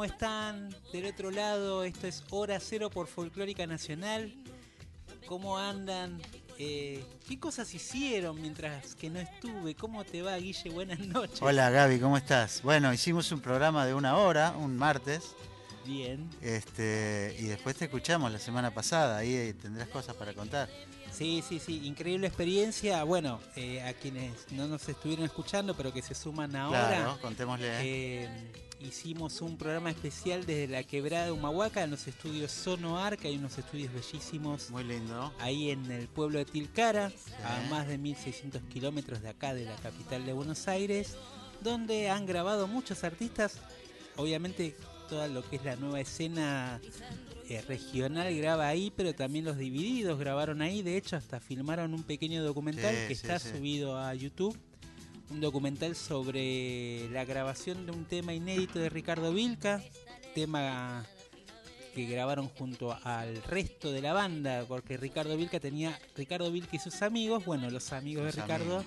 ¿Cómo están? Del otro lado, esto es Hora Cero por Folclórica Nacional. ¿Cómo andan? Eh, ¿Qué cosas hicieron mientras que no estuve? ¿Cómo te va, Guille? Buenas noches. Hola Gaby, ¿cómo estás? Bueno, hicimos un programa de una hora, un martes, Bien. este, y después te escuchamos la semana pasada, ahí tendrás cosas para contar. Sí, sí, sí, increíble experiencia. Bueno, eh, a quienes no nos estuvieron escuchando, pero que se suman ahora, Claro, contémosle. eh, hicimos un programa especial desde la quebrada de Humahuaca, en los estudios Sonoar, que hay unos estudios bellísimos. Muy lindo. ahí en el pueblo de Tilcara, a más de 1600 kilómetros de acá, de la capital de Buenos Aires, donde han grabado muchos artistas, obviamente toda lo que es la nueva escena eh, regional graba ahí, pero también los divididos grabaron ahí, de hecho hasta filmaron un pequeño documental Sí, que sí, está subido a YouTube. Un documental sobre la grabación de un tema inédito de Ricardo Vilca, tema que grabaron junto al resto de la banda, porque Ricardo Vilca tenía Ricardo Vilca y sus amigos, bueno, los amigos Los de Ricardo.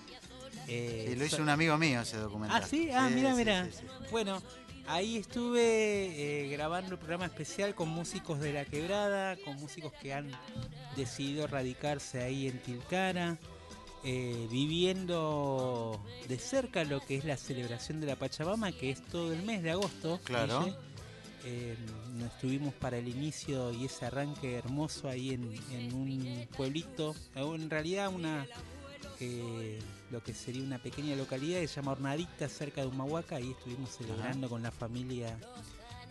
eh, Sí, lo hizo un amigo mío ese documental. Ah, sí, ah, mira, sí, mira. sí. Bueno, ahí estuve eh, grabando el programa especial con músicos de La Quebrada, con músicos que han decidido radicarse ahí en Tilcara, eh, viviendo de cerca lo que es la celebración de la Pachamama, que es todo el mes de agosto. Claro. Guille. Eh, nos estuvimos para el inicio y ese arranque hermoso ahí en, en un pueblito, o en realidad una eh, lo que sería una pequeña localidad que se llama Hornadita cerca de Humahuaca, ahí estuvimos celebrando con la familia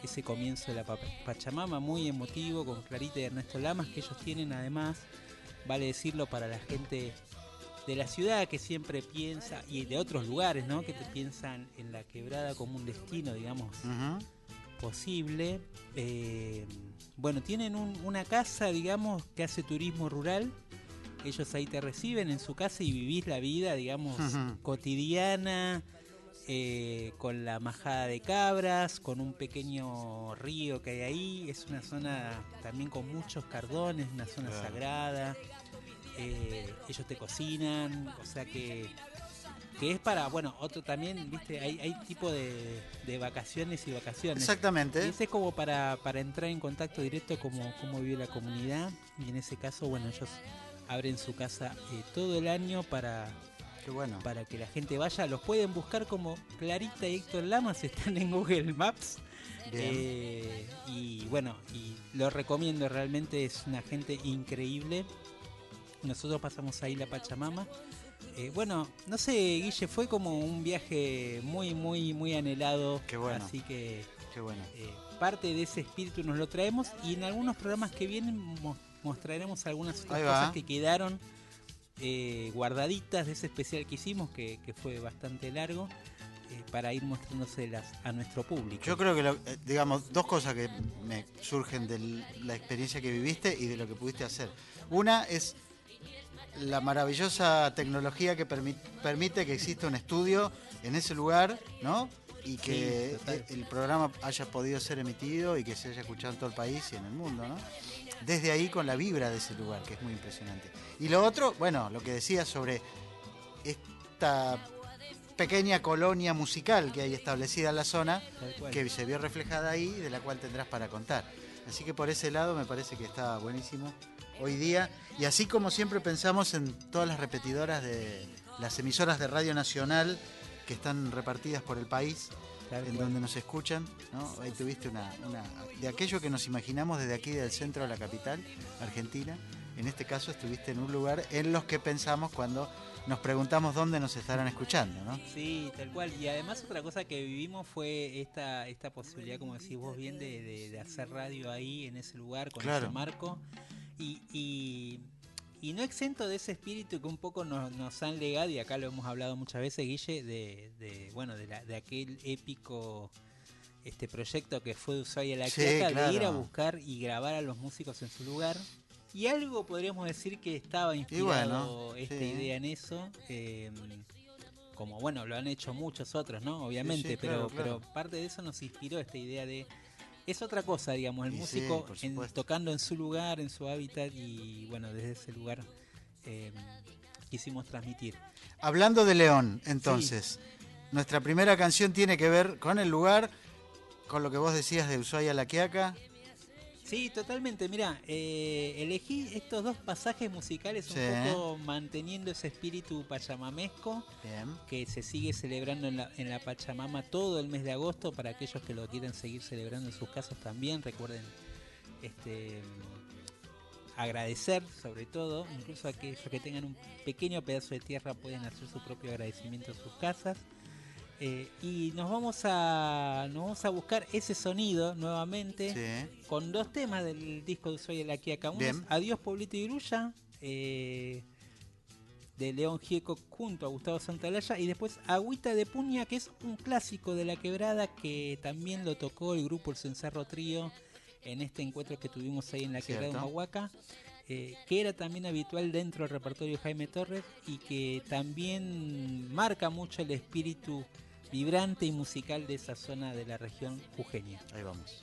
ese comienzo de la Pa- Pachamama, muy emotivo, con Clarita y Ernesto Lamas, que ellos tienen además, vale decirlo para la gente de la ciudad que siempre piensa, y de otros lugares, ¿no? Que te piensan en la quebrada como un destino, digamos, posible. Eh, bueno, tienen un- una casa, digamos, que hace turismo rural. Ellos ahí te reciben en su casa y vivís la vida, digamos, cotidiana, eh, con la majada de cabras, con un pequeño río que hay ahí. Es una zona también con muchos cardones, una zona Claro. sagrada. Eh, ellos te cocinan, o sea que que es para, bueno, otro también, viste, hay, hay tipo de, de vacaciones y vacaciones. Y Exactamente. ese es como para, para entrar en contacto directo como cómo vive la comunidad. Y en ese caso, bueno, ellos abren su casa eh, todo el año para, Qué bueno. para que la gente vaya. Los pueden buscar como Clarita y Héctor Lamas, están en Google Maps. Eh, y bueno, y lo recomiendo, realmente es una gente increíble. Nosotros pasamos ahí la Pachamama. Eh, bueno, no sé, Guille, fue como un viaje muy, muy, muy anhelado. Qué bueno. Así que Qué bueno. eh, parte de ese espíritu nos lo traemos y en algunos programas que vienen mo- mostraremos algunas otras cosas que quedaron eh, guardaditas de ese especial que hicimos, que, que fue bastante largo, para ir mostrándoselas a nuestro público. Yo creo que, lo- digamos, dos cosas que me surgen de la experiencia que viviste y de lo que pudiste hacer. Una es la maravillosa tecnología que permi- permite que exista un estudio en ese lugar, ¿no? Y que Sí, eh, el programa haya podido ser emitido y que se haya escuchado en todo el país y en el mundo, ¿no? Desde ahí con la vibra de ese lugar, que es muy impresionante. Y lo otro, bueno, lo que decía sobre esta pequeña colonia musical que hay establecida en la zona, que se vio reflejada ahí, de la cual tendrás para contar. Así que por ese lado me parece que está buenísimo hoy día. Y así como siempre pensamos en todas las repetidoras de las emisoras de Radio Nacional que están repartidas por el país, Tal en cual. donde nos escuchan, ¿no? Ahí tuviste una, una- de aquello que nos imaginamos desde aquí del centro de la capital, Argentina. En este caso estuviste en un lugar en los que pensamos cuando nos preguntamos dónde nos estarán escuchando, ¿no? Sí, tal cual. Y además otra cosa que vivimos fue esta, esta posibilidad, como decís vos bien, de, de- de hacer radio ahí, en ese lugar, con Claro. ese marco. Y, y- y no exento de ese espíritu que un poco nos, nos han legado, y acá lo hemos hablado muchas veces, Guille, de, de bueno, de, la- de aquel épico este proyecto que fue de Ushuaia la Sí, de ir a buscar y grabar a los músicos en su lugar. Y algo podríamos decir que estaba inspirado bueno, esta sí. idea en eso. eh, como bueno, lo han hecho muchos otros, ¿no? Obviamente, sí, pero, claro, claro. pero parte de eso nos inspiró esta idea de. Es otra cosa, digamos, el Y músico en- tocando en su lugar, en su hábitat y bueno, desde ese lugar eh, quisimos transmitir. Hablando de León, entonces, nuestra primera canción tiene que ver con el lugar, con lo que vos decías de Ushuaia La Quiaca. Sí, totalmente. Mira, eh, elegí estos dos pasajes musicales un Sí. poco manteniendo ese espíritu pachamamesco Bien. que se sigue celebrando en la, en la Pachamama todo el mes de agosto para aquellos que lo quieren seguir celebrando en sus casas también. Recuerden este agradecer sobre todo, incluso aquellos que tengan un pequeño pedazo de tierra pueden hacer su propio agradecimiento en sus casas. Eh, y nos vamos a nos vamos a buscar ese sonido nuevamente Sí. con dos temas del disco de Soy la Quiaca. Uno es Adiós Pueblito y Grulla, eh, de León Gieco junto a Gustavo Santalaya, y después Agüita de Puña, que es un clásico de la quebrada que también lo tocó el grupo El Cencerro Trío en este encuentro que tuvimos ahí en la quebrada de. Humahuaca. eh, que era también habitual dentro del repertorio de Jaime Torres y que también marca mucho el espíritu vibrante y musical de esa zona de la región jujeña. Ahí vamos.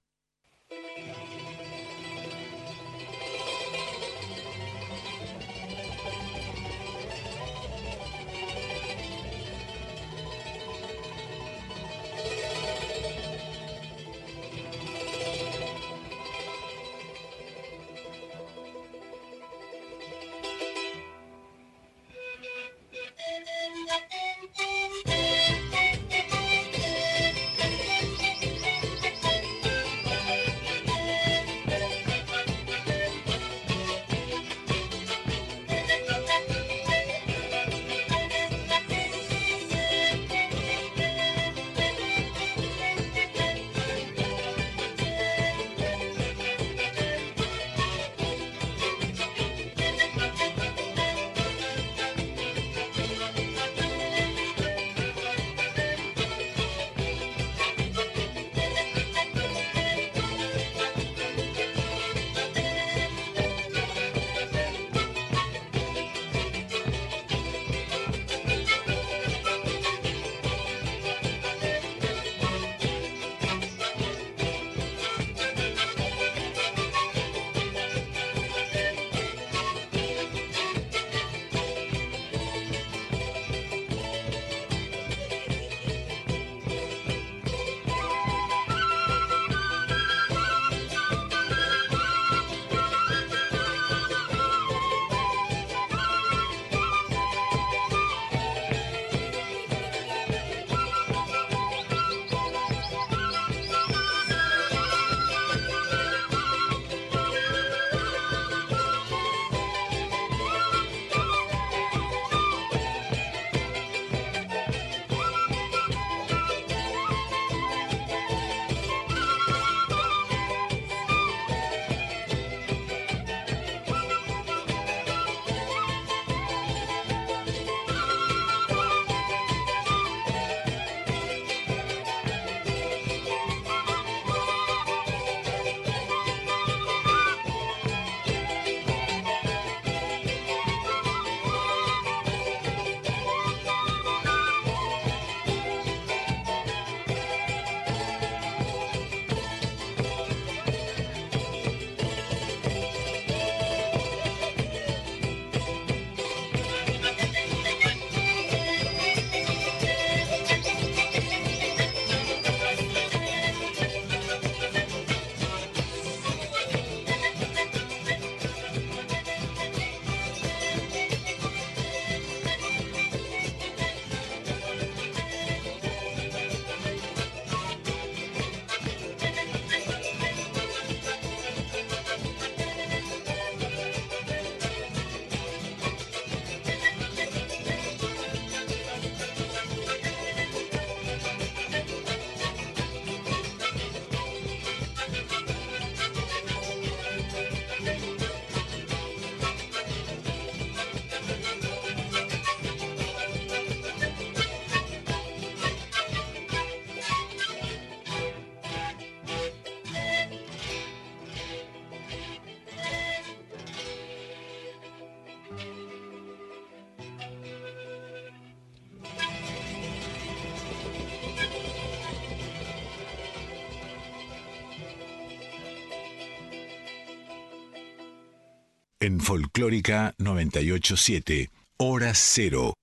En Folclórica 987, hora cero.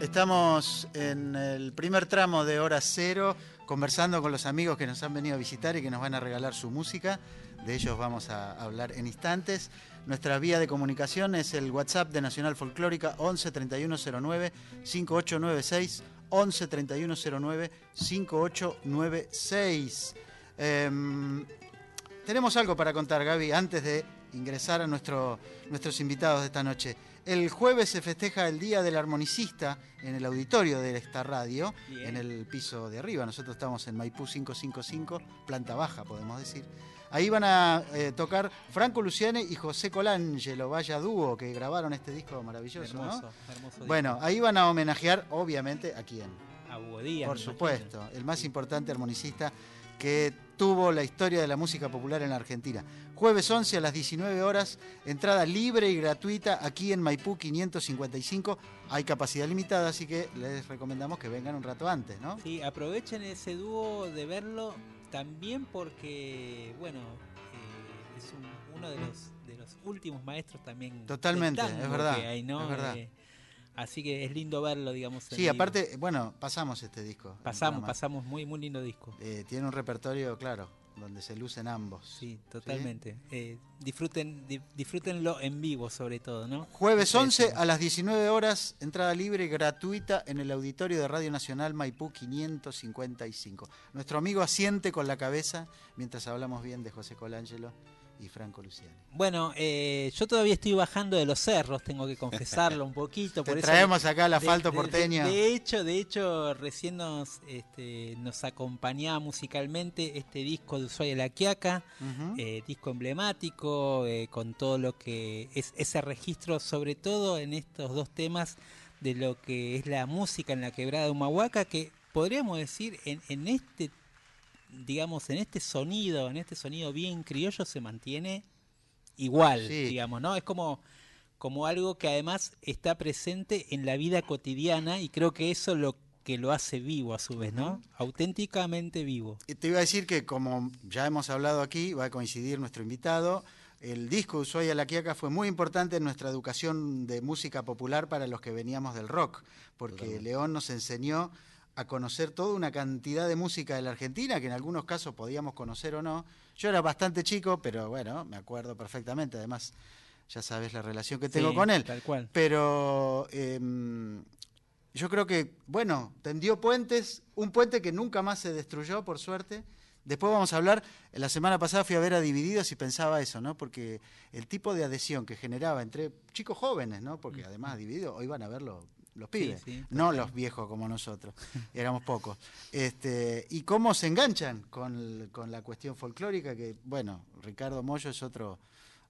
Estamos en el primer tramo de hora cero, conversando con los amigos que nos han venido a visitar y que nos van a regalar su música. De ellos vamos a hablar en instantes. Nuestra vía de comunicación es el WhatsApp de Nacional Folclórica 11 3109 5896 11 3109 5896. Em, tenemos algo para contar, Gaby, antes de ingresar a nuestro- nuestros invitados de esta noche. El jueves se festeja el Día del Armonicista en el auditorio de esta radio, Bien. en el piso de arriba. Nosotros estamos en Maipú 555, planta baja, podemos decir. Ahí van a eh, tocar Franco Luciane y José Colangelo, vaya dúo, que grabaron este disco maravilloso, ¿no? hermoso, hermoso. Bueno, ahí van a homenajear, obviamente, a quién. disco. a Hugo Díaz, Por supuesto, imagino. el más importante armonicista que tuvo la historia de la música popular en la Argentina. Jueves 11 a las 19 horas, entrada libre y gratuita aquí en Maipú 555. Hay capacidad limitada, así que les recomendamos que vengan un rato antes, ¿no? Sí, aprovechen ese dúo de verlo también porque, bueno, eh, es un- uno de los, de los últimos maestros también. Totalmente, es verdad, que hay, ¿no? es verdad. Eh, así que es lindo verlo, digamos. Sí, aparte, bueno, pasamos este disco. Pasamos, pasamos muy, muy lindo disco. Eh, tiene un repertorio, claro, donde se lucen ambos. Sí, totalmente. Eh, disfruten, di- disfrútenlo en vivo, sobre todo, ¿no? Jueves Eso 11 decimos. a las 19 horas, entrada libre y gratuita en el auditorio de Radio Nacional Maipú 555. Nuestro amigo asiente con la cabeza mientras hablamos bien de José Colangelo y Franco Luciani. Bueno, eh, yo todavía estoy bajando de los cerros, tengo que confesarlo un poquito. Te por eso traemos acá el asfalto de- porteño. De, de hecho, de hecho, recién nos, este, nos acompañaba musicalmente este disco de Ushuaia La Quiaca, eh, disco emblemático, eh, con todo lo que es ese registro, sobre todo en estos dos temas de lo que es la música en la quebrada de Humahuaca, que podríamos decir en, en este, digamos, en este sonido, en este sonido bien criollo se mantiene igual, Sí. digamos, ¿no? Es como como algo que además está presente en la vida cotidiana y creo que eso es lo que lo hace vivo a su vez, ¿no? Auténticamente vivo. Y te iba a decir que, como ya hemos hablado aquí, va a coincidir nuestro invitado. El disco Ushuaia La Quiaca fue muy importante en nuestra educación de música popular para los que veníamos del rock, porque León nos enseñó a conocer toda una cantidad de música de la Argentina que en algunos casos podíamos conocer o no. Yo era bastante chico, pero bueno, me acuerdo perfectamente. Además, ya sabes la relación que tengo Sí, con él. Tal cual. Pero em, yo creo que, bueno, tendió puentes, un puente que nunca más se destruyó, por suerte. Después vamos a hablar, la semana pasada fui a ver a Divididos y pensaba eso, ¿no? Porque el tipo de adhesión que generaba entre chicos jóvenes, ¿no? Porque además Divididos hoy van a verlo los pibes, sí, no los viejos como nosotros, éramos pocos. Este, y cómo se enganchan con, con la cuestión folclórica, que, bueno, Ricardo Mollo es otro,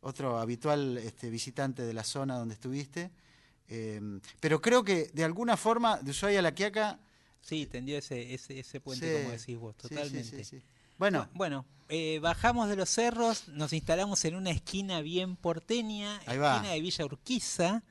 otro habitual este, visitante de la zona donde estuviste. Eh, pero creo que de alguna forma, de Ushuaia a La Quiaca. Sí, tendió ese, ese, ese puente, sí, como decís vos, totalmente. Bueno, Bu- Bueno, eh, bajamos de los cerros, nos instalamos en una esquina bien porteña, Ahí va. esquina de Villa Urquiza.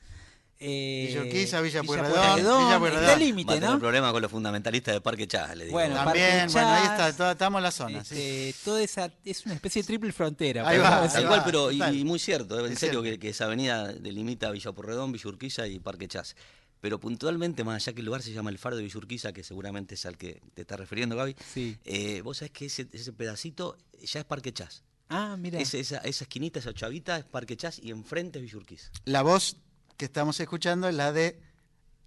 Eh, Villa Villa Pueyrredón, Pueyrredón, Villa Pueyrredón. está a límite, ¿no? problemas con los fundamentalistas de Parque Chas, le digo. Bueno, también, bueno, ahí está, estamos en la zona. sí. Este, toda esa es una especie de triple frontera. Ahí va. Tal ahí cual, va, pero y, muy cierto, en Es serio cierto. que, que esa avenida delimita Villa Porredón, Villa Urquiza y Parque Chas. Pero puntualmente, más allá que el lugar se llama el Faro de Villa Urquiza, que seguramente es al que te estás refiriendo, Gaby, Sí. eh, vos sabés que ese, ese pedacito ya es Parque Chas. Ah, mira. Ese- esa, esa esquinita, esa chavita es Parque Chas y enfrente es Villa Urquiza. La voz que estamos escuchando es la de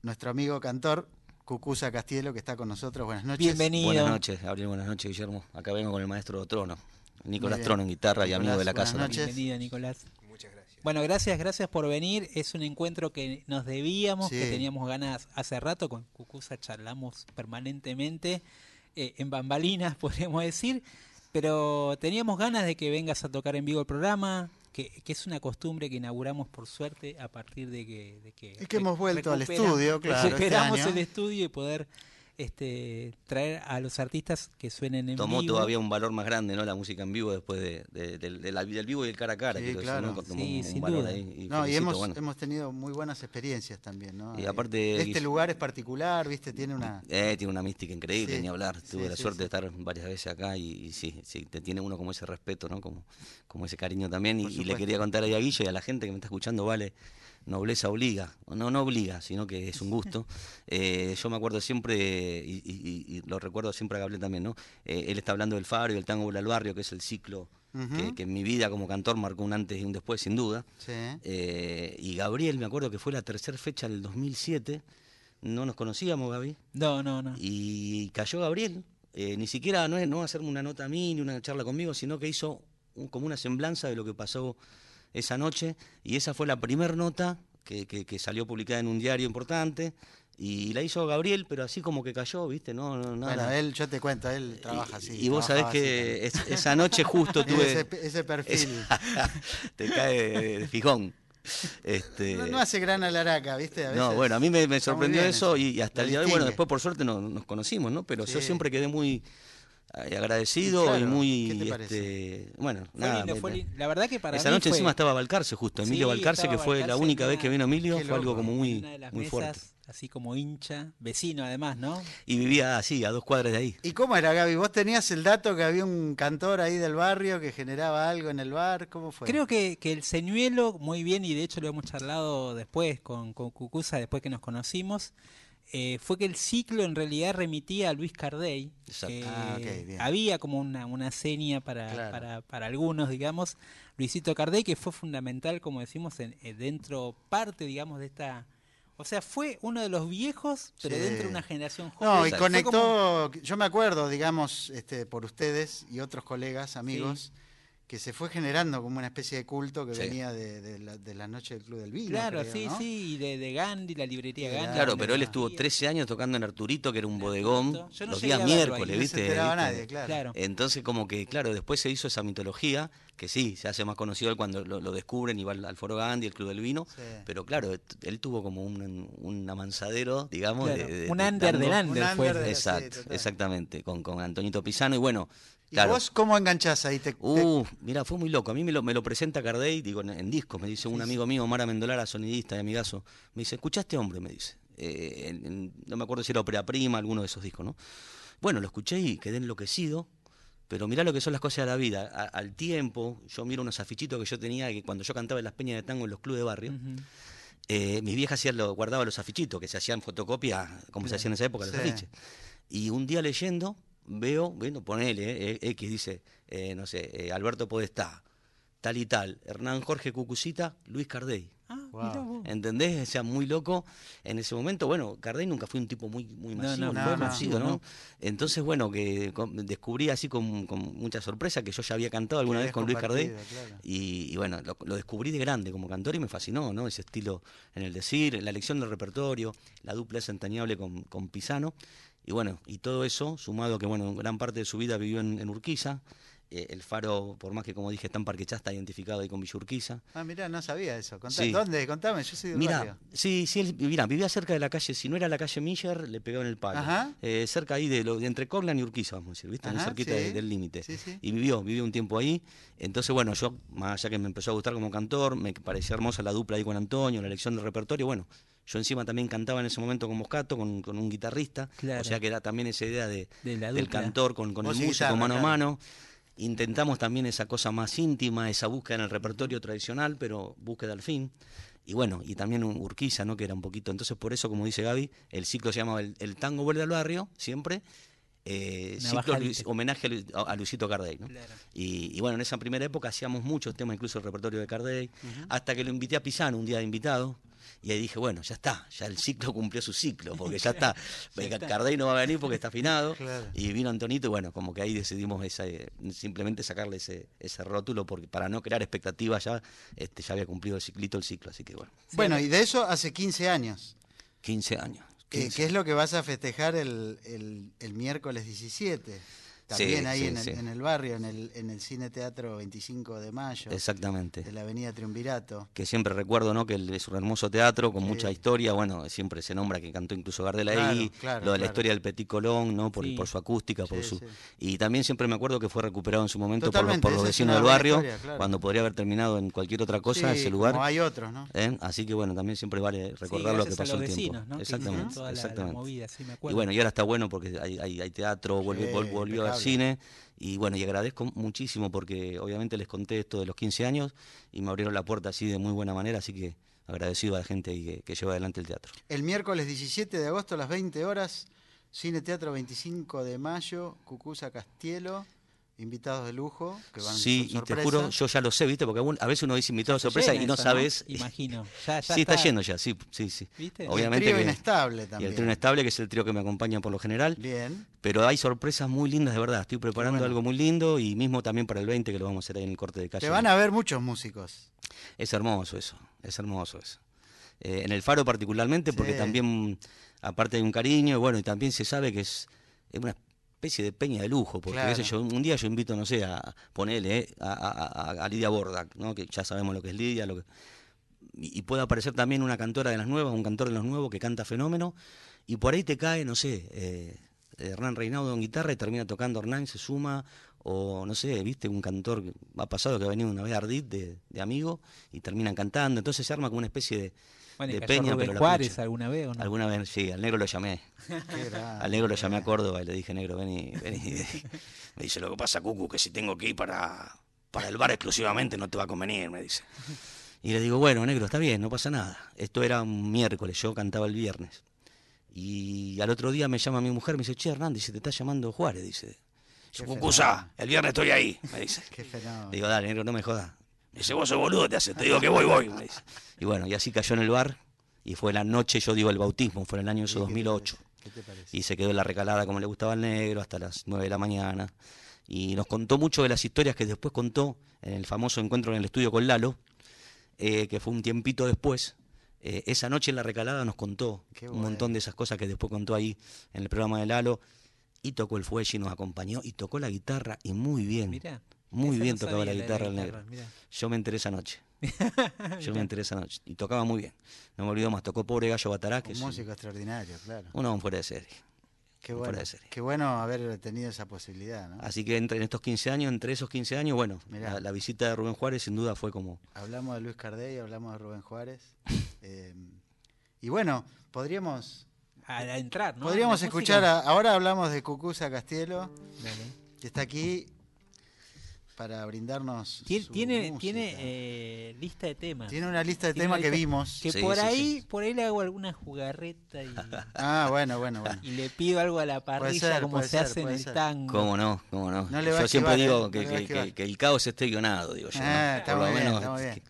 nuestro amigo cantor Cucuza Castielo, que está con nosotros. Buenas noches. Bienvenido. Buenas noches, Gabriel, buenas noches, Guillermo. Acá vengo con el maestro Trono, Nicolás. Trono en guitarra y amigo de la buenas casa. noches. Bienvenido, Nicolás. Muchas gracias. Bueno, gracias, gracias por venir. Es un encuentro que nos debíamos, que teníamos ganas hace rato. Con Cucusa charlamos permanentemente, eh, en bambalinas, podríamos decir. Pero teníamos ganas de que vengas a tocar en vivo el programa, que, que es una costumbre que inauguramos por suerte a partir de que... de que Y que hemos vuelto al estudio, claro, este Recuperamos año. el estudio y poder este, traer a los artistas que suenen en Tomó vivo. todavía un valor más grande, ¿no? La música en vivo después de, de- del, del- del vivo y el cara a cara. Sí, claro. ¿no? Tomó Sí, un sin valor duda. ahí, No, y hemos, bueno. hemos tenido muy buenas experiencias también, ¿no? Y Eh, aparte, Este Guille- lugar es particular, ¿viste? Tiene una... Eh, tiene una mística increíble, Sí, ni hablar. sí, Tuve la sí, suerte sí. de estar varias veces acá y, y sí, sí, te tiene uno como ese respeto, ¿no? Como, como ese cariño también. Y, y le quería contar ahí a Guillo y a la gente que me está escuchando, vale, nobleza obliga. No, no obliga, sino que es un gusto. Eh, yo me acuerdo siempre, y, y- y- y lo recuerdo siempre a Gabriel también, ¿no? Eh, él está hablando del Faro y el Tango al Barrio, que es el ciclo que, en mi vida como cantor marcó un antes y un después, sin duda. Sí. Eh, y Gabriel, me acuerdo que fue la tercera fecha del 2007. No nos conocíamos, Gaby. No, no, no. Y cayó Gabriel, ni siquiera no es no hacerme una nota a mí ni una charla conmigo, sino que hizo un- como una semblanza de lo que pasó esa noche. Y esa fue la primera nota que, que- que salió publicada en un diario importante. Y la hizo Gabriel, pero así como que cayó, ¿viste? No, no nada. Bueno, él, yo te cuento, él trabaja así. y, y vos sabés que es- esa noche justo tuve. ese, ese perfil. te cae de, fijón. Este, No, no hace gran alaraca, ¿viste? A no, bueno, a mí me, sorprendió eso y, hasta el día de hoy, bueno, después por suerte no- nos conocimos, ¿no? Pero yo siempre quedé muy agradecido Claro, y muy, ¿qué te parece? este, bueno, Fue nada. lindo, fue. La verdad que para esa mí noche fue- encima estaba Balcarce justo, Emilio Sí, Balcarce, que fue la única vez que vino Emilio, fue algo como muy, muy mesas, fuerte. así como hincha, vecino además, ¿no? Y vivía así, a dos cuadras de ahí. ¿Y cómo era, Gaby? ¿Vos tenías el dato que había un cantor ahí del barrio que generaba algo en el bar? ¿Cómo fue? Creo que, que el señuelo, muy bien, y de hecho lo hemos charlado después con, con Cucuza, después que nos conocimos, eh, fue que el ciclo en realidad remitía a Luis Cardey. Exacto. que Ah, había como una, una seña para, Claro. para, para algunos, digamos, Luisito Cardey, que fue fundamental, como decimos, en, eh, dentro, parte, digamos, de esta... O sea, fue uno de los viejos, pero Sí. dentro de una generación joven. No, y conectó, como- yo me acuerdo, digamos, este, por ustedes y otros colegas, amigos, que se fue generando como una especie de culto que Sí. venía de, de la, de la noche del Club del Vino. Claro, creo, sí, ¿no? sí, y de, de Gandhi, la librería Gandhi. Claro, pero él estuvo hacía. 13 años tocando en Arturito, que era un bodegón. Yo no los días ahí. miércoles, No ¿viste? se enteraba ¿Viste? nadie, claro. Claro. Entonces, como que, claro, después se hizo esa mitología, que sí, se hace más conocido él cuando lo, lo descubren y va al, al Foro Gandhi, el Club del Vino, Sí. pero claro, él tuvo como un, un amansadero, digamos, Claro, de, de- un de under del under Un under de- Exacto, Sí, exactamente, con, con Antonito Pisano y bueno, ¿Y claro. vos cómo enganchás ahí? Te, te- Uh, mira, fue muy loco. A mí me lo, me lo presenta Cardey, digo, en, en discos, me dice un amigo mío, Mara Mendolara, sonidista y amigazo. Me dice, escucha a este hombre, me dice. Eh, en- en- no me acuerdo si era Ópera Prima, alguno de esos discos, ¿no? Bueno, lo escuché y quedé enloquecido. Pero mirá lo que son las cosas de la vida. A- al tiempo, yo miro unos afichitos que yo tenía que cuando yo cantaba en las peñas de tango en los clubes de barrio, Ujú. eh, mi vieja hacía lo, guardaba los afichitos, que se hacían fotocopia, como se hacía en esa época, los Sí. afiches. Y un día leyendo, veo, bueno, ponele, eh, X dice, eh, no sé, eh, Alberto Podestá, tal y tal, Hernán Jorge Cucucita, Luis Cardey. Ah, Wow. ¿Entendés? O sea, muy loco. En ese momento, bueno, Cardey nunca fue un tipo muy, muy No, masivo, no, conocido, masivo, ¿no? ¿no? Entonces, bueno, que descubrí así con, con mucha sorpresa que yo ya había cantado alguna vez con Luis Cardey. claro. Y, y bueno, lo, lo descubrí de grande como cantor y me fascinó, ¿no? Ese estilo en el decir, la elección del repertorio, la dupla es entrañable con, con Pisano. Y bueno, y todo eso, sumado a que, bueno, gran parte de su vida vivió en, en Urquiza. Eh, el faro, por más que como dije, está en Parque Chá, está identificado ahí con Villa Urquiza. Ah, mirá, no sabía eso. Contá- Sí. ¿Dónde? Contame, yo soy Mira, barrio. sí, sí, él, mira, vivía cerca de la calle, si no era la calle Miller, le pegaba en el palo. Ajá. Eh, cerca ahí de, lo, de entre Coglan y Urquiza, vamos a decir, ¿viste? Ajá, cerquita sí. de- del límite. Sí, sí. Y vivió, vivió un tiempo ahí. Entonces, bueno, yo, más allá que me empezó a gustar como cantor, me parecía hermosa la dupla ahí con Antonio, la elección del repertorio, bueno. Yo encima también cantaba en ese momento con Moscato, con, con un guitarrista. Claro. O sea que era también esa idea de, De la del cantor con, con el músico guitarra, mano claro. a mano. Intentamos también esa cosa más íntima, esa búsqueda en el repertorio tradicional, pero búsqueda al fin. Y bueno, y también un Urquiza, ¿no? Que era un poquito. Entonces, por eso, como dice Gaby, el ciclo se llama El, el tango vuelve al barrio, siempre. Eh, ciclo Luis- homenaje a, Lu- a Luisito Cardey, ¿no? Claro. Y, y bueno, en esa primera época hacíamos muchos temas, incluso el repertorio de Cardey, hasta que lo invité a Pisano un día de invitado. Y ahí dije, bueno, ya está, ya el ciclo cumplió su ciclo, porque ya está. Cardey no va a venir porque está afinado. Claro. Y vino Antonito y bueno, como que ahí decidimos esa, eh, simplemente sacarle ese, ese rótulo porque para no crear expectativas ya, este, ya había cumplido el ciclito el ciclo, así que bueno, Bueno, y de eso hace 15 años. 15 años. 15. que es lo que vas a festejar el, el, el miércoles 17. También Sí, ahí sí, en, el, sí. en el barrio, en el, en el Cine Teatro 25 de Mayo, Exactamente. de la Avenida Triunvirato. que siempre recuerdo, ¿no? Que es un hermoso teatro con Sí. mucha historia. Bueno, siempre se nombra que cantó incluso Gardel ahí, Claro, claro, lo de la claro. historia del Petit Colón, ¿no? Por, Sí. por su acústica, por Sí, su sí. y también siempre me acuerdo que fue recuperado en su momento por los, por los vecinos del barrio, historia, claro. cuando podría haber terminado en cualquier otra cosa Sí, ese lugar. Como hay otros, ¿no? ¿eh? Así que bueno, también siempre vale recordar lo que a pasó los el tiempo. Exactamente, toda la- la exactamente. movida, sí, me y bueno, y ahora está bueno porque hay, hay, hay teatro, volvió, volvió impecable. Cine. Y bueno, y agradezco muchísimo porque obviamente les conté esto de los 15 años y me abrieron la puerta así de muy buena manera, así que agradecido a la gente que, que lleva adelante el teatro. El miércoles 17 de agosto a las 20 horas, Cine Teatro 25 de Mayo, Cucuza Castielo, invitados de lujo, que van Sí, y te sorpresa. juro, yo ya lo sé, ¿viste? Porque a veces uno dice invitado a sorpresa y no eso, sabes. Imagino. Ya, ya sí, está, yendo ya, sí, sí, sí. ¿Viste? El Obviamente trío que- inestable Y también. el trío inestable, que es el trío que me acompaña por lo general. Bien. Pero hay sorpresas muy lindas, de verdad. Estoy preparando bueno. algo muy lindo y mismo también para el 20, que lo vamos a hacer ahí en el corte de calle. Te van a ver muchos músicos. Es hermoso eso, es hermoso eso. Eh, en el Faro particularmente, porque Sí. también, aparte hay un cariño, y bueno, y también se sabe que es, es una especie de peña de lujo, porque Claro. yo, un día yo invito, no sé, a ponerle eh, a, a- a- a Lidia Bordak, ¿no? que ya sabemos lo que es Lidia, lo que, y, y puede aparecer también una cantora de las nuevas, un cantor de los nuevos que canta fenómeno, y por ahí te cae, no sé, eh, Hernán Reinaudo en guitarra y termina tocando Hernán, se suma, o no sé, viste, un cantor, que ha pasado que ha venido una vez a Ardit de, de amigo y terminan cantando, entonces se arma como una especie de, Bueno, de ¿y peña, Rubén pero la Juárez alguna vez o no? Alguna vez, sí, al negro lo llamé. Al negro lo llamé a. Córdoba y le dije, negro, vení, vení. Me dice, lo que pasa, Cucu, que si tengo que ir para, para el bar exclusivamente no te va a convenir, me dice. Y le digo, bueno, negro, está bien, no pasa nada. Esto era un miércoles, yo cantaba el viernes. Y al otro día me llama mi mujer, me dice, che, Hernán, dice, te está llamando Juárez, dice. Cucusa, el viernes estoy ahí, me dice. Qué fenómeno. Digo, dale, negro, no me jodas. Dice, vos sos boludo, te hace, te digo que voy, voy, me dice. Y bueno, y así cayó en el bar, y fue la noche, yo digo, el bautismo, fue en el año eso, ¿Y qué te 2008 parece? ¿Qué te parece? y se quedó en la recalada como le gustaba al negro hasta las 9 de la mañana. Y nos contó mucho de las historias que después contó en el famoso encuentro en el estudio con Lalo, eh, que fue un tiempito después. Eh, esa noche en la recalada nos contó Qué un montón de esas cosas que después contó ahí en el programa de Lalo. Y tocó el fuelle y nos acompañó y tocó la guitarra y muy bien. Mirá, muy esa bien no tocaba la guitarra el negro. mirá. Yo me enteré esa noche. Yo me enteré esa noche. Y tocaba muy bien. No me olvido más. Tocó Pobre Gallo Batará, que Un es un- músico extraordinario, claro. un hombre fuera de serie. Qué fuera bueno. de serie. Qué bueno haber tenido esa posibilidad, ¿no? Así que entre, en estos 15 años, entre esos 15 años, bueno, la, la visita de Rubén Juárez sin duda fue como... Hablamos de Luis Cardey, hablamos de Rubén Juárez. eh, y bueno, podríamos A, a entrar, ¿no? podríamos escuchar, a- ahora hablamos de Cucuza Castielo, Dale. que está aquí para brindarnos Tien- su Tiene, tiene eh, lista de temas. Tiene una lista de tiene temas que lista- vimos. Que Sí, por sí, ahí, sí. por ahí le hago alguna jugarreta y, Ah, bueno, bueno, bueno. y le pido algo a la parrilla ser, como se ser, hace en el ser. tango. ¿Cómo no? ¿Cómo no? No yo siempre digo ¿eh? que, No que- que- que el caos esté guionado, digo yo. ¿no? Ah, está Por lo bien, menos, está muy bien.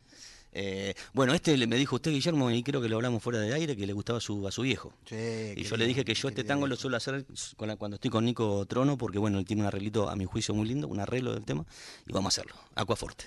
Eh, bueno, este me dijo usted, Guillermo, y creo que lo hablamos fuera de aire, que le gustaba a su, a su viejo. Sí, Y yo le dije que yo este tango lo suelo hacer con la- cuando estoy con Nico Trono, porque bueno, él tiene un arreglito a mi juicio muy lindo, un arreglo del tema, y vamos a hacerlo. Aquaforte.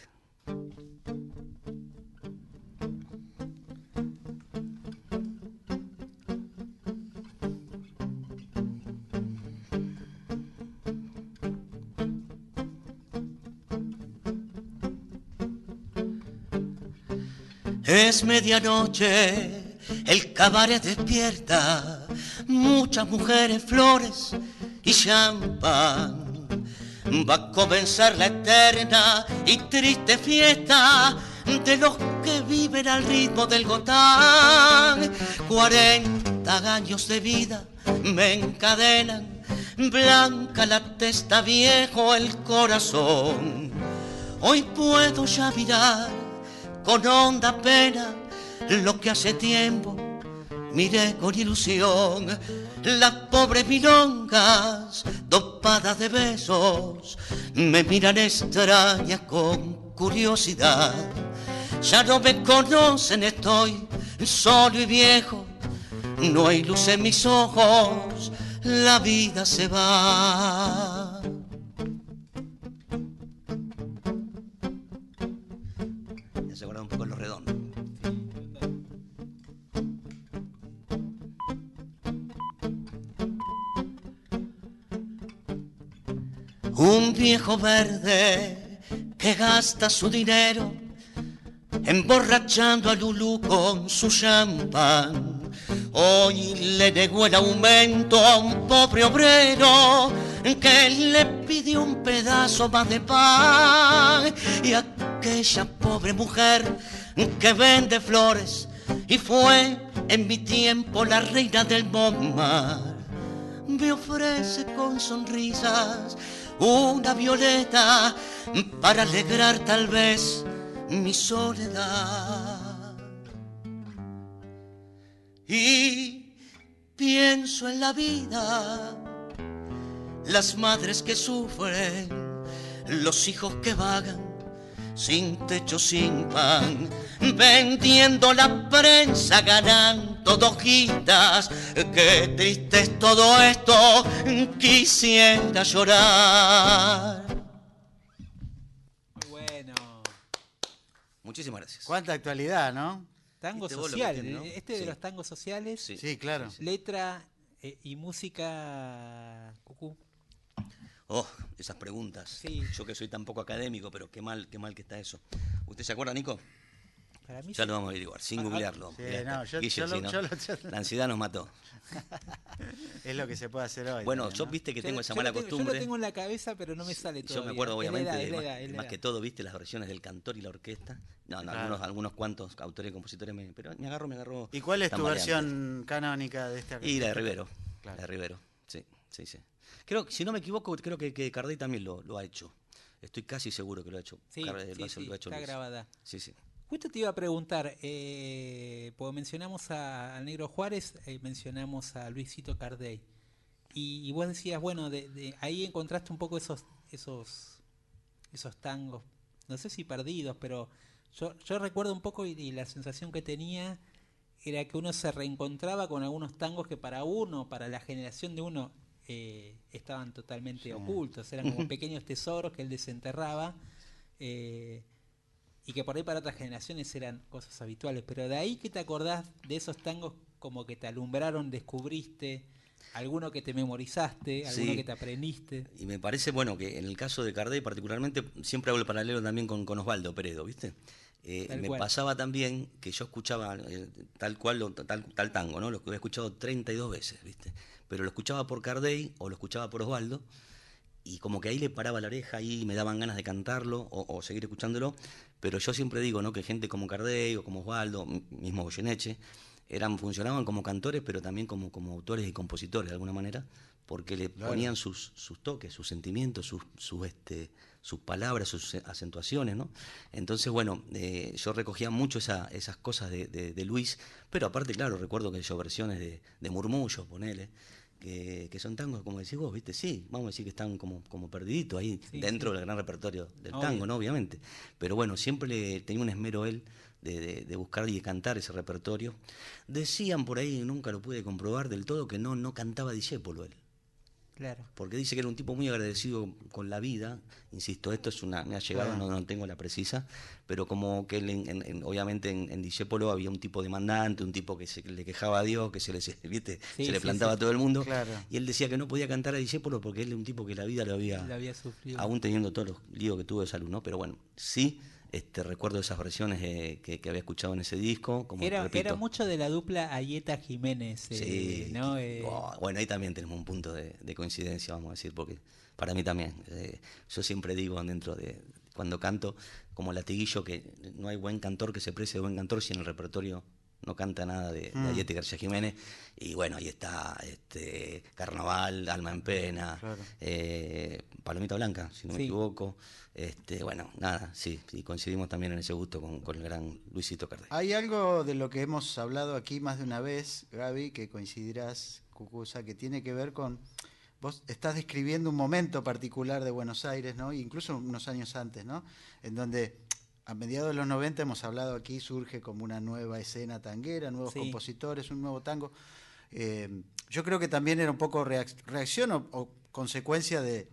Es medianoche, el cabaret despierta, muchas mujeres, flores y champán. Va a comenzar la eterna y triste fiesta de los que viven al ritmo del gotán. 40 años de vida me encadenan, blanca la testa, viejo el corazón. Hoy puedo ya mirar con honda pena lo que hace tiempo miré con ilusión. Las pobres milongas, dopadas de besos, me miran extrañas con curiosidad. Ya no me conocen, estoy solo y viejo, no hay luz en mis ojos, la vida se va. Un viejo verde que gasta su dinero emborrachando a Lulú con su champán. Hoy le negó el aumento a un pobre obrero que le pidió un pedazo más de pan. Y aquella pobre mujer que vende flores y fue en mi tiempo la reina del Momar me ofrece con sonrisas una violeta para alegrar tal vez mi soledad. Y pienso en la vida, las madres que sufren, los hijos que vagan sin techo, sin pan, vendiendo la prensa, ganando dojitas. Qué triste es todo esto, quisiera llorar. Muy bueno. Muchísimas gracias. Cuánta actualidad, ¿no? Tango que social. tiene, ¿no? Este de los tangos sociales. Sí. Sí, claro. Letra eh, y música. Oh, esas preguntas. Sí. Yo que soy tan poco académico, pero qué mal, qué mal que está eso. ¿Usted se acuerda, Nico? Para mí Ya lo vamos a averiguar, sin Ah, ah, googlearlo. sí, Mirá, está. no, yo- Guille, yo lo- sí, ¿no? yo lo- yo- La ansiedad nos mató. Es lo que se puede hacer hoy. Bueno, también, yo viste que tengo esa mala tengo- Yo costumbre. lo tengo en la cabeza, pero no me sale todo. Yo me acuerdo obviamente de, edad, más, que todo, viste las versiones del cantor y la orquesta. No, no, algunos, algunos cuantos autores y compositores me, pero me agarro, me agarro. ¿Y cuál es tu variante. versión canónica de esta Y la de Rivero. Claro. La de Rivero, sí, sí, sí. Creo si no me equivoco, creo que, que Cardey también lo, lo ha hecho. Estoy casi seguro que lo ha hecho. Sí, Cardey sí, lo, sí, lo ha hecho está Luis. grabada. Sí, sí. Justo te iba a preguntar, eh, porque mencionamos a- Negro Juárez, eh, mencionamos a Luisito Cardey. Y, y vos decías, bueno, de, de- ahí encontraste un poco esos, esos, esos tangos, no sé si perdidos, pero yo, yo recuerdo un poco y, y la sensación que tenía era que uno se reencontraba con algunos tangos que para uno, para la generación de uno, eh, estaban totalmente ocultos, eran como pequeños tesoros que él desenterraba. eh, y que por ahí para otras generaciones eran cosas habituales, pero de ahí que te acordás de esos tangos como que te alumbraron, descubriste, alguno que te memorizaste, alguno Sí. que te aprendiste. Y me parece, bueno, que en el caso de Cardey particularmente, siempre hago el paralelo también con, con Osvaldo Peredo, ¿viste? Eh, me cual. pasaba también que yo escuchaba eh, tal cual, tal, tal tango, ¿no? Lo que había escuchado 32 veces, ¿viste? Pero lo escuchaba por Cardey o lo escuchaba por Osvaldo y como que ahí le paraba la oreja y me daban ganas de cantarlo o, o seguir escuchándolo, pero yo siempre digo, ¿no? Que gente como Cardey o como Osvaldo, mismo Goyeneche, eran, funcionaban como cantores, pero también como, como autores y compositores de alguna manera, porque le ponían sus, sus toques, sus sentimientos, sus, sus, este, sus palabras, sus acentuaciones, ¿no? Entonces, bueno, eh, yo recogía mucho esa- esas cosas de, de- de Luis, pero aparte, claro, recuerdo que yo versiones de, de Murmullo, ponele, que, que son tangos, como decís vos, ¿viste? Sí, vamos a decir que están como, como perdiditos ahí Sí, dentro sí. del gran repertorio del Obvio. tango, ¿no? Obviamente. Pero bueno, siempre le tenía un esmero él de, de- de buscar y de cantar ese repertorio. Decían por ahí, nunca lo pude comprobar del todo, que no, no cantaba Discépolo él Claro. porque dice que era un tipo muy agradecido con la vida, insisto, esto es una, me ha llegado, Claro. no, no tengo la precisa, pero como que él en- en- en- obviamente en, en Discépolo había un tipo demandante, un tipo que se le quejaba a Dios, que se le, ¿viste? Sí, se le sí, plantaba sí. a todo el mundo, Claro. y él decía que no podía cantar a Discépolo porque él era un tipo que la vida lo había, Lo había sufrido. aún teniendo todos los líos que tuvo de salud, ¿no? Pero bueno, sí, este, recuerdo esas versiones eh, que, que había escuchado en ese disco, como Era, repito, era mucho de la dupla Ayeta Jiménez, eh, Sí, ¿no? Eh, oh, bueno, ahí también tenemos un punto de, de coincidencia, vamos a decir, porque para mí también. yo siempre digo dentro de cuando canto, como latiguillo, que no hay buen cantor que se precie de buen cantor si en el repertorio no canta nada de, de Mm. Ayete García Jiménez. Y bueno, ahí está este Carnaval, Alma en Pena, Claro. eh, Palomita Blanca, si no me equivoco. Este, bueno, nada, sí, sí, coincidimos también en ese gusto con, con el gran Luisito Cardé. Hay algo de lo que hemos hablado aquí más de una vez, Gaby, que coincidirás, Cucusa, que tiene que ver con. Vos estás describiendo un momento particular de Buenos Aires, ¿no? Incluso unos años antes, ¿no? En donde a mediados de los 90 hemos hablado aquí, surge como una nueva escena tanguera, nuevos Sí. compositores, un nuevo tango. Eh, yo creo que también era un poco reac- reacción o, o consecuencia de,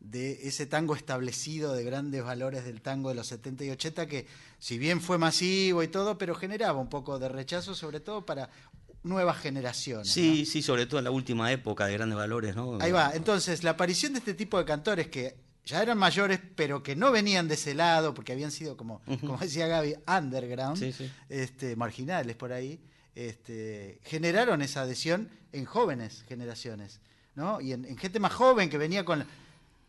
de ese tango establecido de grandes valores del tango de los 70 y 80 que si bien fue masivo y todo, pero generaba un poco de rechazo, sobre todo para nuevas generaciones. Sí, sí, sobre todo en la última época de grandes valores. ¿no? Ahí va. Entonces, la aparición de este tipo de cantores que ya eran mayores, pero que no venían de ese lado, porque habían sido, como, como decía Gaby, underground, Sí, sí. Este, marginales por ahí, este, generaron esa adhesión en jóvenes generaciones, ¿no? Y en, en gente más joven que venía con,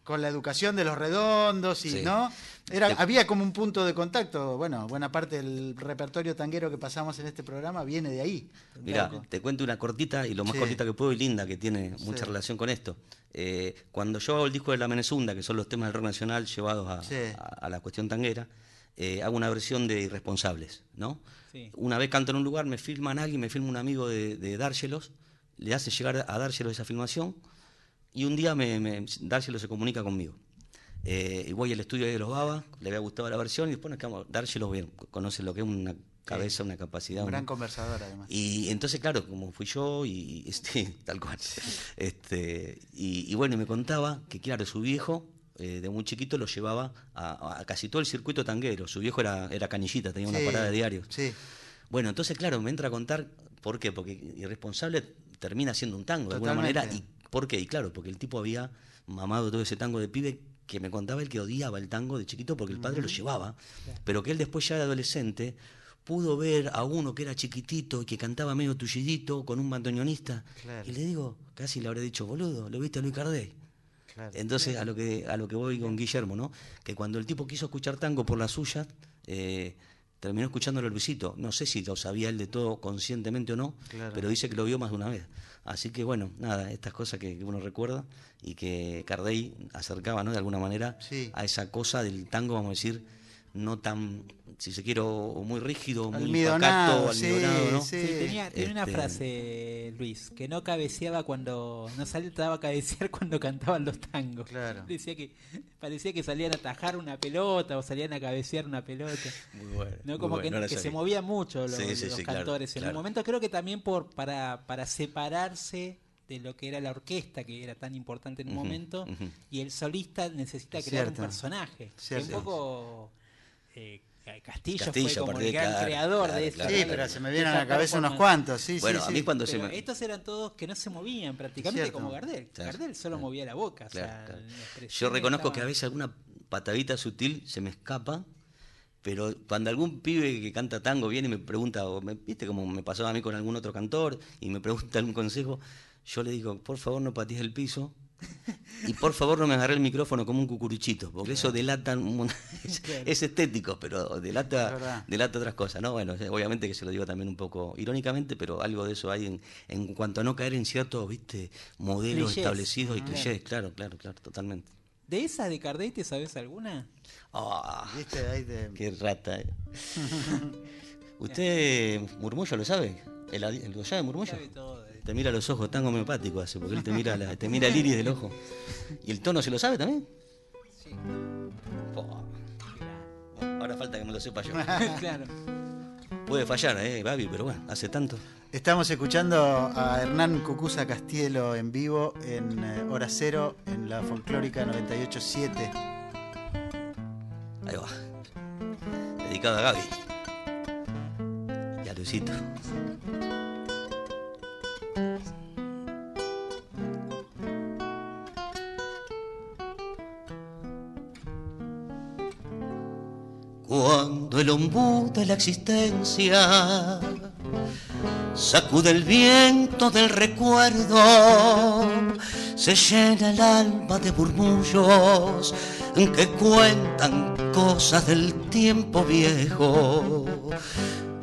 con la educación de los redondos y, Sí. ¿no? Era, había como un punto de contacto. Bueno, buena parte del repertorio tanguero que pasamos en este programa viene de ahí. Mira, te cuento una cortita y lo más Sí. cortita que puedo y linda que tiene mucha Sí. relación con esto. Eh, cuando yo hago el disco de La Menezunda, que son los temas del rock nacional llevados a, Sí. a- a la cuestión tanguera, eh, hago una versión de Irresponsables, ¿no? Sí. Una vez canto en un lugar, me filman alguien, me filma un amigo de, de Dárselos, le hace llegar a Dárselos esa filmación y un día me, me, Dárselos se comunica conmigo. Eh, y voy al estudio de los Baba, le había gustado la versión y después nos quedamos, Dárselos bien, conoce lo que es una cabeza, una capacidad. Un una- gran conversador, además. y entonces, claro, como fui yo y este, tal cual. Este, y, y bueno, y me contaba que, claro, su viejo, eh, de muy chiquito, lo llevaba a, a casi todo el circuito tanguero. Su viejo era, era canillita, tenía una parada de diarios. Sí. Bueno, entonces, claro, me entra a contar por qué, porque Irresponsable termina siendo un tango de alguna manera. ¿Y por qué? Y claro, porque el tipo había mamado todo ese tango de pibe que me contaba él que odiaba el tango de chiquito porque el padre lo llevaba, pero que él después ya de adolescente pudo ver a uno que era chiquitito y que cantaba medio tullidito con un bandoneonista Claro. y le digo, casi le habré dicho, boludo, ¿lo viste a Luis Cardey? Claro. Entonces, a lo que a lo que voy con Guillermo, ¿no? Que cuando el tipo quiso escuchar tango por la suya, eh, terminó escuchándolo Luisito. No sé si lo sabía él de todo conscientemente o no, Claro. pero dice que lo vio más de una vez. Así que bueno, nada, estas cosas que, que uno recuerda y que Cardey acercaba, ¿no? De alguna manera Sí. a esa cosa del tango, vamos a decir, no tan, si se quiere, o muy rígido, muy Almidonado, pacato, sí, almidonado, ¿no? sí. Sí, tenía, tenía una Este- frase, Luis, que no cabeceaba cuando. No saltaba a cabecear cuando cantaban los tangos. Claro. Decía que parecía que salían a atajar una pelota o salían a cabecear una pelota. Muy bueno, ¿no? muy Como bueno, que, no que se movían mucho los, Sí, sí, los sí, claro, cantores en claro. un momento. Creo que también por para, para separarse de lo que era la orquesta, que era tan importante en un momento, y el solista necesita crear Cierto. un personaje. Que Cierto. un poco. eh, Castillo, Castillo, fue como el gran claro, creador claro, de esto. claro, Sí, claro. pero se me vienen a la cabeza unos cuantos, sí, Bueno, sí, a sí. mí cuando se Pero me... estos eran todos que no se movían prácticamente Cierto. como Gardel. Claro, Gardel solo claro. movía la boca. o sea, Yo reconozco que a veces alguna patadita sutil se me escapa, pero cuando algún pibe que canta tango viene y me pregunta, o me, viste como me pasaba a mí con algún otro cantor, y me pregunta algún consejo, yo le digo, por favor no patees el piso, y por favor no me agarré el micrófono como un cucuruchito, porque eso delata, un es, Claro. es estético, pero delata, delata otras cosas, ¿no? Bueno, eh, obviamente que se lo digo también un poco irónicamente, pero algo de eso hay en, en cuanto a no caer en ciertos, viste, modelos Clichés. establecidos y clichés, claro, claro, claro, totalmente. ¿De esas de Gardel te sabes alguna? Ah, ¿Viste? Ahí te- qué rata. eh. ¿Usted, Murmullo, lo sabe? ¿El, el allá de Murmullo? Sabe todo. Te mira los ojos, tan homeopático hace, porque él te mira, la- te mira el iris del ojo. ¿Y el tono se lo sabe también? Sí. Ahora falta que me lo sepa yo. claro. Puede fallar, eh, Babi, pero bueno, hace tanto. Estamos escuchando a Hernán Cucuza Castielo en vivo en eh, Hora Cero en la folclórica 98.7. Ahí va. Dedicado a Gaby. Y a Luisito. El ombú de la existencia sacude el viento del recuerdo, se llena el alma de murmullos que cuentan cosas del tiempo viejo.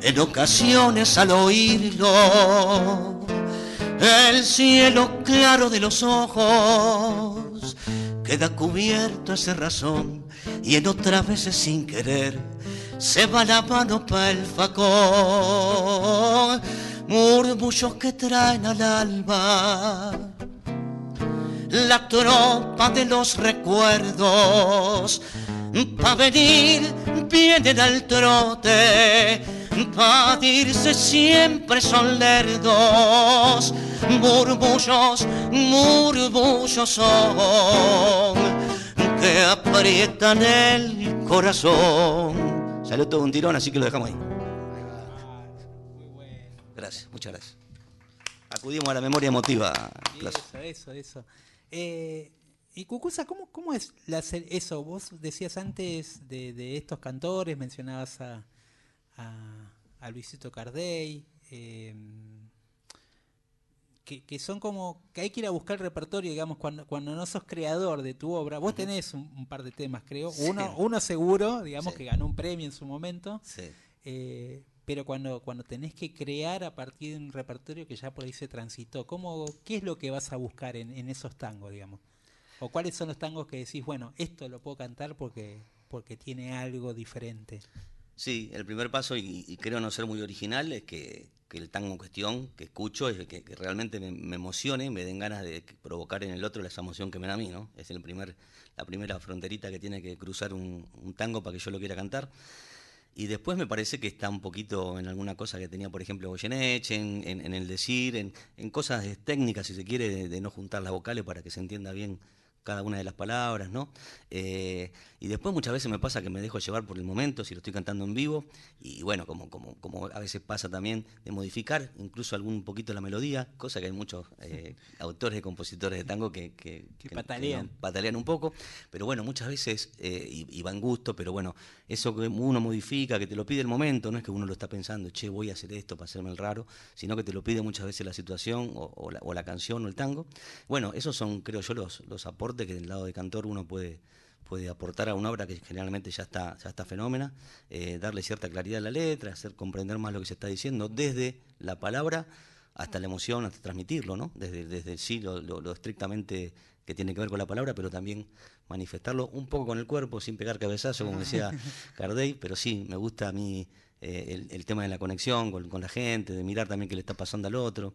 En ocasiones al oírlo, el cielo claro de los ojos queda cubierto ese razón y en otras veces sin querer se va la mano para el facón. Murmullos que traen al alma la tropa de los recuerdos. Pa' venir vienen al trote, pa' irse siempre son lerdos. Murmullos, murmullos son que aprietan el corazón. Salió todo un tirón, así que lo dejamos ahí. Gracias, muchas gracias. Acudimos a la memoria emotiva. Plaza. Eso, eso, eso. Eh, y Cucusa, ¿cómo, cómo es la eso? Vos decías antes de, de estos cantores, mencionabas a, a, a Luisito Cardey, eh, que, que son como, que hay que ir a buscar el repertorio, digamos, cuando, cuando no sos creador de tu obra. Vos tenés un, un par de temas, creo. Sí. Uno, uno seguro, digamos, Sí. que ganó un premio en su momento. Sí. Eh, pero cuando, cuando tenés que crear a partir de un repertorio que ya por ahí se transitó, ¿cómo, ¿qué es lo que vas a buscar en, en esos tangos, digamos? ¿O cuáles son los tangos que decís, bueno, esto lo puedo cantar porque, porque tiene algo diferente? Sí, el primer paso, y, y creo no ser muy original, es que, el tango en cuestión que escucho es que, que realmente me, me emocione, me den ganas de provocar en el otro esa emoción que me da a mí, ¿no? Es el primer, la primera fronterita que tiene que cruzar un, tango para que yo lo quiera cantar. Y después me parece que está un poquito en alguna cosa que tenía, por ejemplo, Goyeneche, en, el decir, en, en cosas técnicas, si se quiere, de, de no juntar las vocales para que se entienda bien cada una de las palabras, ¿no? Eh, y después muchas veces me pasa que me dejo llevar por el momento, si lo estoy cantando en vivo, y bueno, como, como, como a veces pasa también, de modificar incluso algún poquito la melodía, cosa que hay muchos eh, autores y compositores de tango que, que, Que no- patalean. patalean un poco, pero bueno, muchas veces, eh, y, y va en gusto, pero bueno, eso que uno modifica, que te lo pide el momento, no es que uno lo está pensando, che, voy a hacer esto para hacerme el raro, sino que te lo pide muchas veces la situación o, o la, o la canción o el tango. Bueno, esos son, creo yo, los, los aportes que del lado de cantor uno puede puede aportar a una obra que generalmente ya está ya está fenómena, eh, darle cierta claridad a la letra, hacer comprender más lo que se está diciendo desde la palabra hasta la emoción, hasta transmitirlo, ¿no? Desde, desde sí, lo, lo- lo estrictamente que tiene que ver con la palabra, pero también manifestarlo un poco con el cuerpo, sin pegar cabezazo, como decía Cardey, pero sí, me gusta a mí eh, el, el tema de la conexión con, la gente, de mirar también qué le está pasando al otro.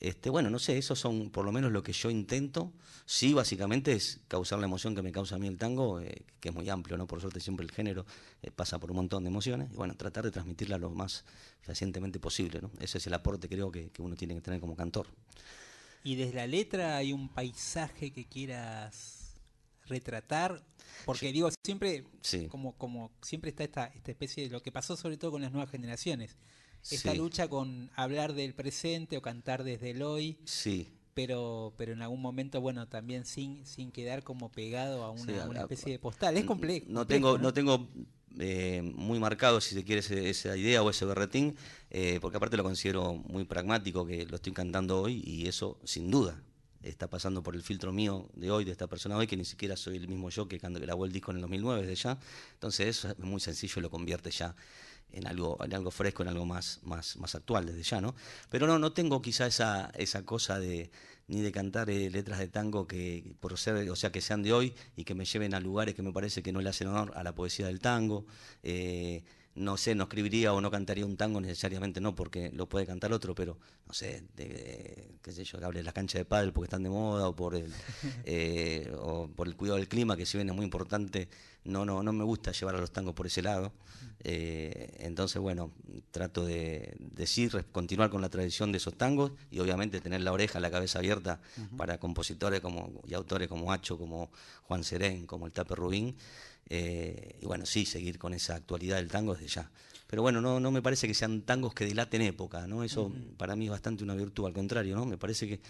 Este, bueno, no sé, esos son por lo menos lo que yo intento. Sí, básicamente es causar la emoción que me causa a mí el tango, eh, que es muy amplio, ¿no? Por suerte siempre el género eh, pasa por un montón de emociones. Y bueno, tratar de transmitirla lo más fehacientemente posible, ¿no? Ese es el aporte creo que, que uno tiene que tener como cantor. Y desde la letra hay un paisaje que quieras retratar, porque digo, siempre, Sí. como, como siempre está esta, esta especie de lo que pasó sobre todo con las nuevas generaciones, esta Sí. lucha con hablar del presente o cantar desde el hoy, Sí, pero pero en algún momento bueno también sin sin quedar como pegado a una, Sí, a una especie de postal. Es complejo No tengo, no tengo eh, muy marcado, si se quiere, ese- esa idea o ese berretín, eh, porque aparte lo considero muy pragmático, que lo estoy cantando hoy y eso, sin duda, está pasando por el filtro mío de hoy, de esta persona hoy, que ni siquiera soy el mismo yo que cuando grabó el disco en el 2009 desde ya. Entonces eso es muy sencillo y lo convierte ya en algo, en algo fresco, en algo más, actual desde ya, ¿no? Pero no, no tengo quizá esa, esa cosa de ni de cantar eh, letras de tango que por ser, o sea, que sean de hoy y que me lleven a lugares que me parece que no le hacen honor a la poesía del tango. Eh, no sé, no escribiría o no cantaría un tango necesariamente, no porque lo puede cantar otro, pero no sé, de, de- qué sé yo, que hable de las canchas de pádel porque están de moda o por el eh, o por el cuidado del clima que si bien es muy importante, no no no me gusta llevar a los tangos por ese lado. Eh, entonces, bueno, trato de decir, continuar con la tradición de esos tangos y obviamente tener la oreja, la cabeza abierta para compositores como y autores como Hacho, como Juan Serén, como el Tape Rubín. Eh, y bueno, sí, seguir con esa actualidad del tango desde ya. Pero bueno, no, no me parece que sean tangos que delaten época, ¿no? Eso para mí es bastante una virtud, al contrario, ¿no? Me parece que,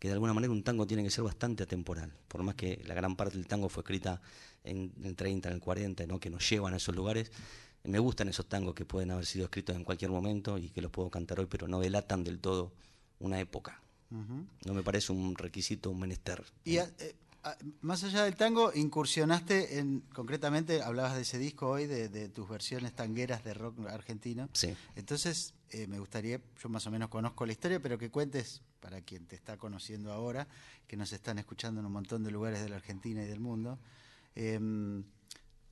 que de alguna manera un tango tiene que ser bastante atemporal, por más que la gran parte del tango fue escrita en el 30, en el 40, ¿no? Que nos llevan a esos lugares. Me gustan esos tangos que pueden haber sido escritos en cualquier momento y que los puedo cantar hoy, pero no delatan del todo una época. No me parece un requisito, un menester. Y a- eh, más allá del tango, incursionaste en, concretamente, hablabas de ese disco hoy, de, de tus versiones tangueras de rock argentino. Sí. Entonces, eh, me gustaría, yo más o menos conozco la historia, pero que cuentes, para quien te está conociendo ahora, que nos están escuchando en un montón de lugares de la Argentina y del mundo, em,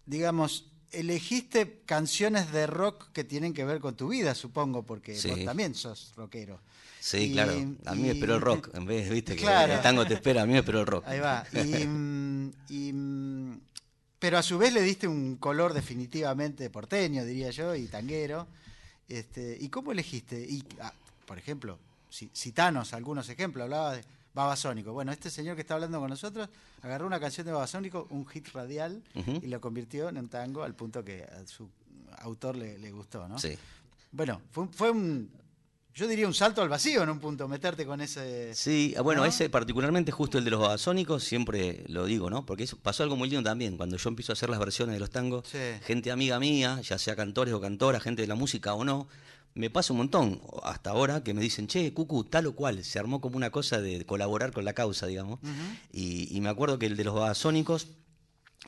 digamos, elegiste canciones de rock que tienen que ver con tu vida, supongo, porque Sí. vos también sos rockero. Sí, Y- claro. A mí me esperó el rock. En vez, viste, que el tango te espera, a mí me esperó el rock. Ahí va. Y, mm, mm, pero a su vez le diste un color definitivamente porteño, diría yo, y tanguero. Este, ¿Y cómo elegiste? Y, ah, por ejemplo, ci- citanos algunos ejemplos. Hablaba de Babasónico. Bueno, este señor que está hablando con nosotros agarró una canción de Babasónico, un hit radial, y lo convirtió en un tango al punto que a su autor le, le gustó, ¿no? Sí. Bueno, fue, un- fue un yo diría un salto al vacío en un punto, meterte con ese... Sí, ah, bueno, ¿No? ese particularmente justo el de los babasónicos, siempre lo digo, ¿no? Porque eso pasó algo muy lindo también, cuando yo empiezo a hacer las versiones de los tangos, Sí. gente amiga mía, ya sea cantores o cantoras, gente de la música o no, me pasa un montón, hasta ahora, que me dicen, che, Cucu, tal o cual, se armó como una cosa de colaborar con la causa, digamos. y, y me acuerdo que el de los babasónicos,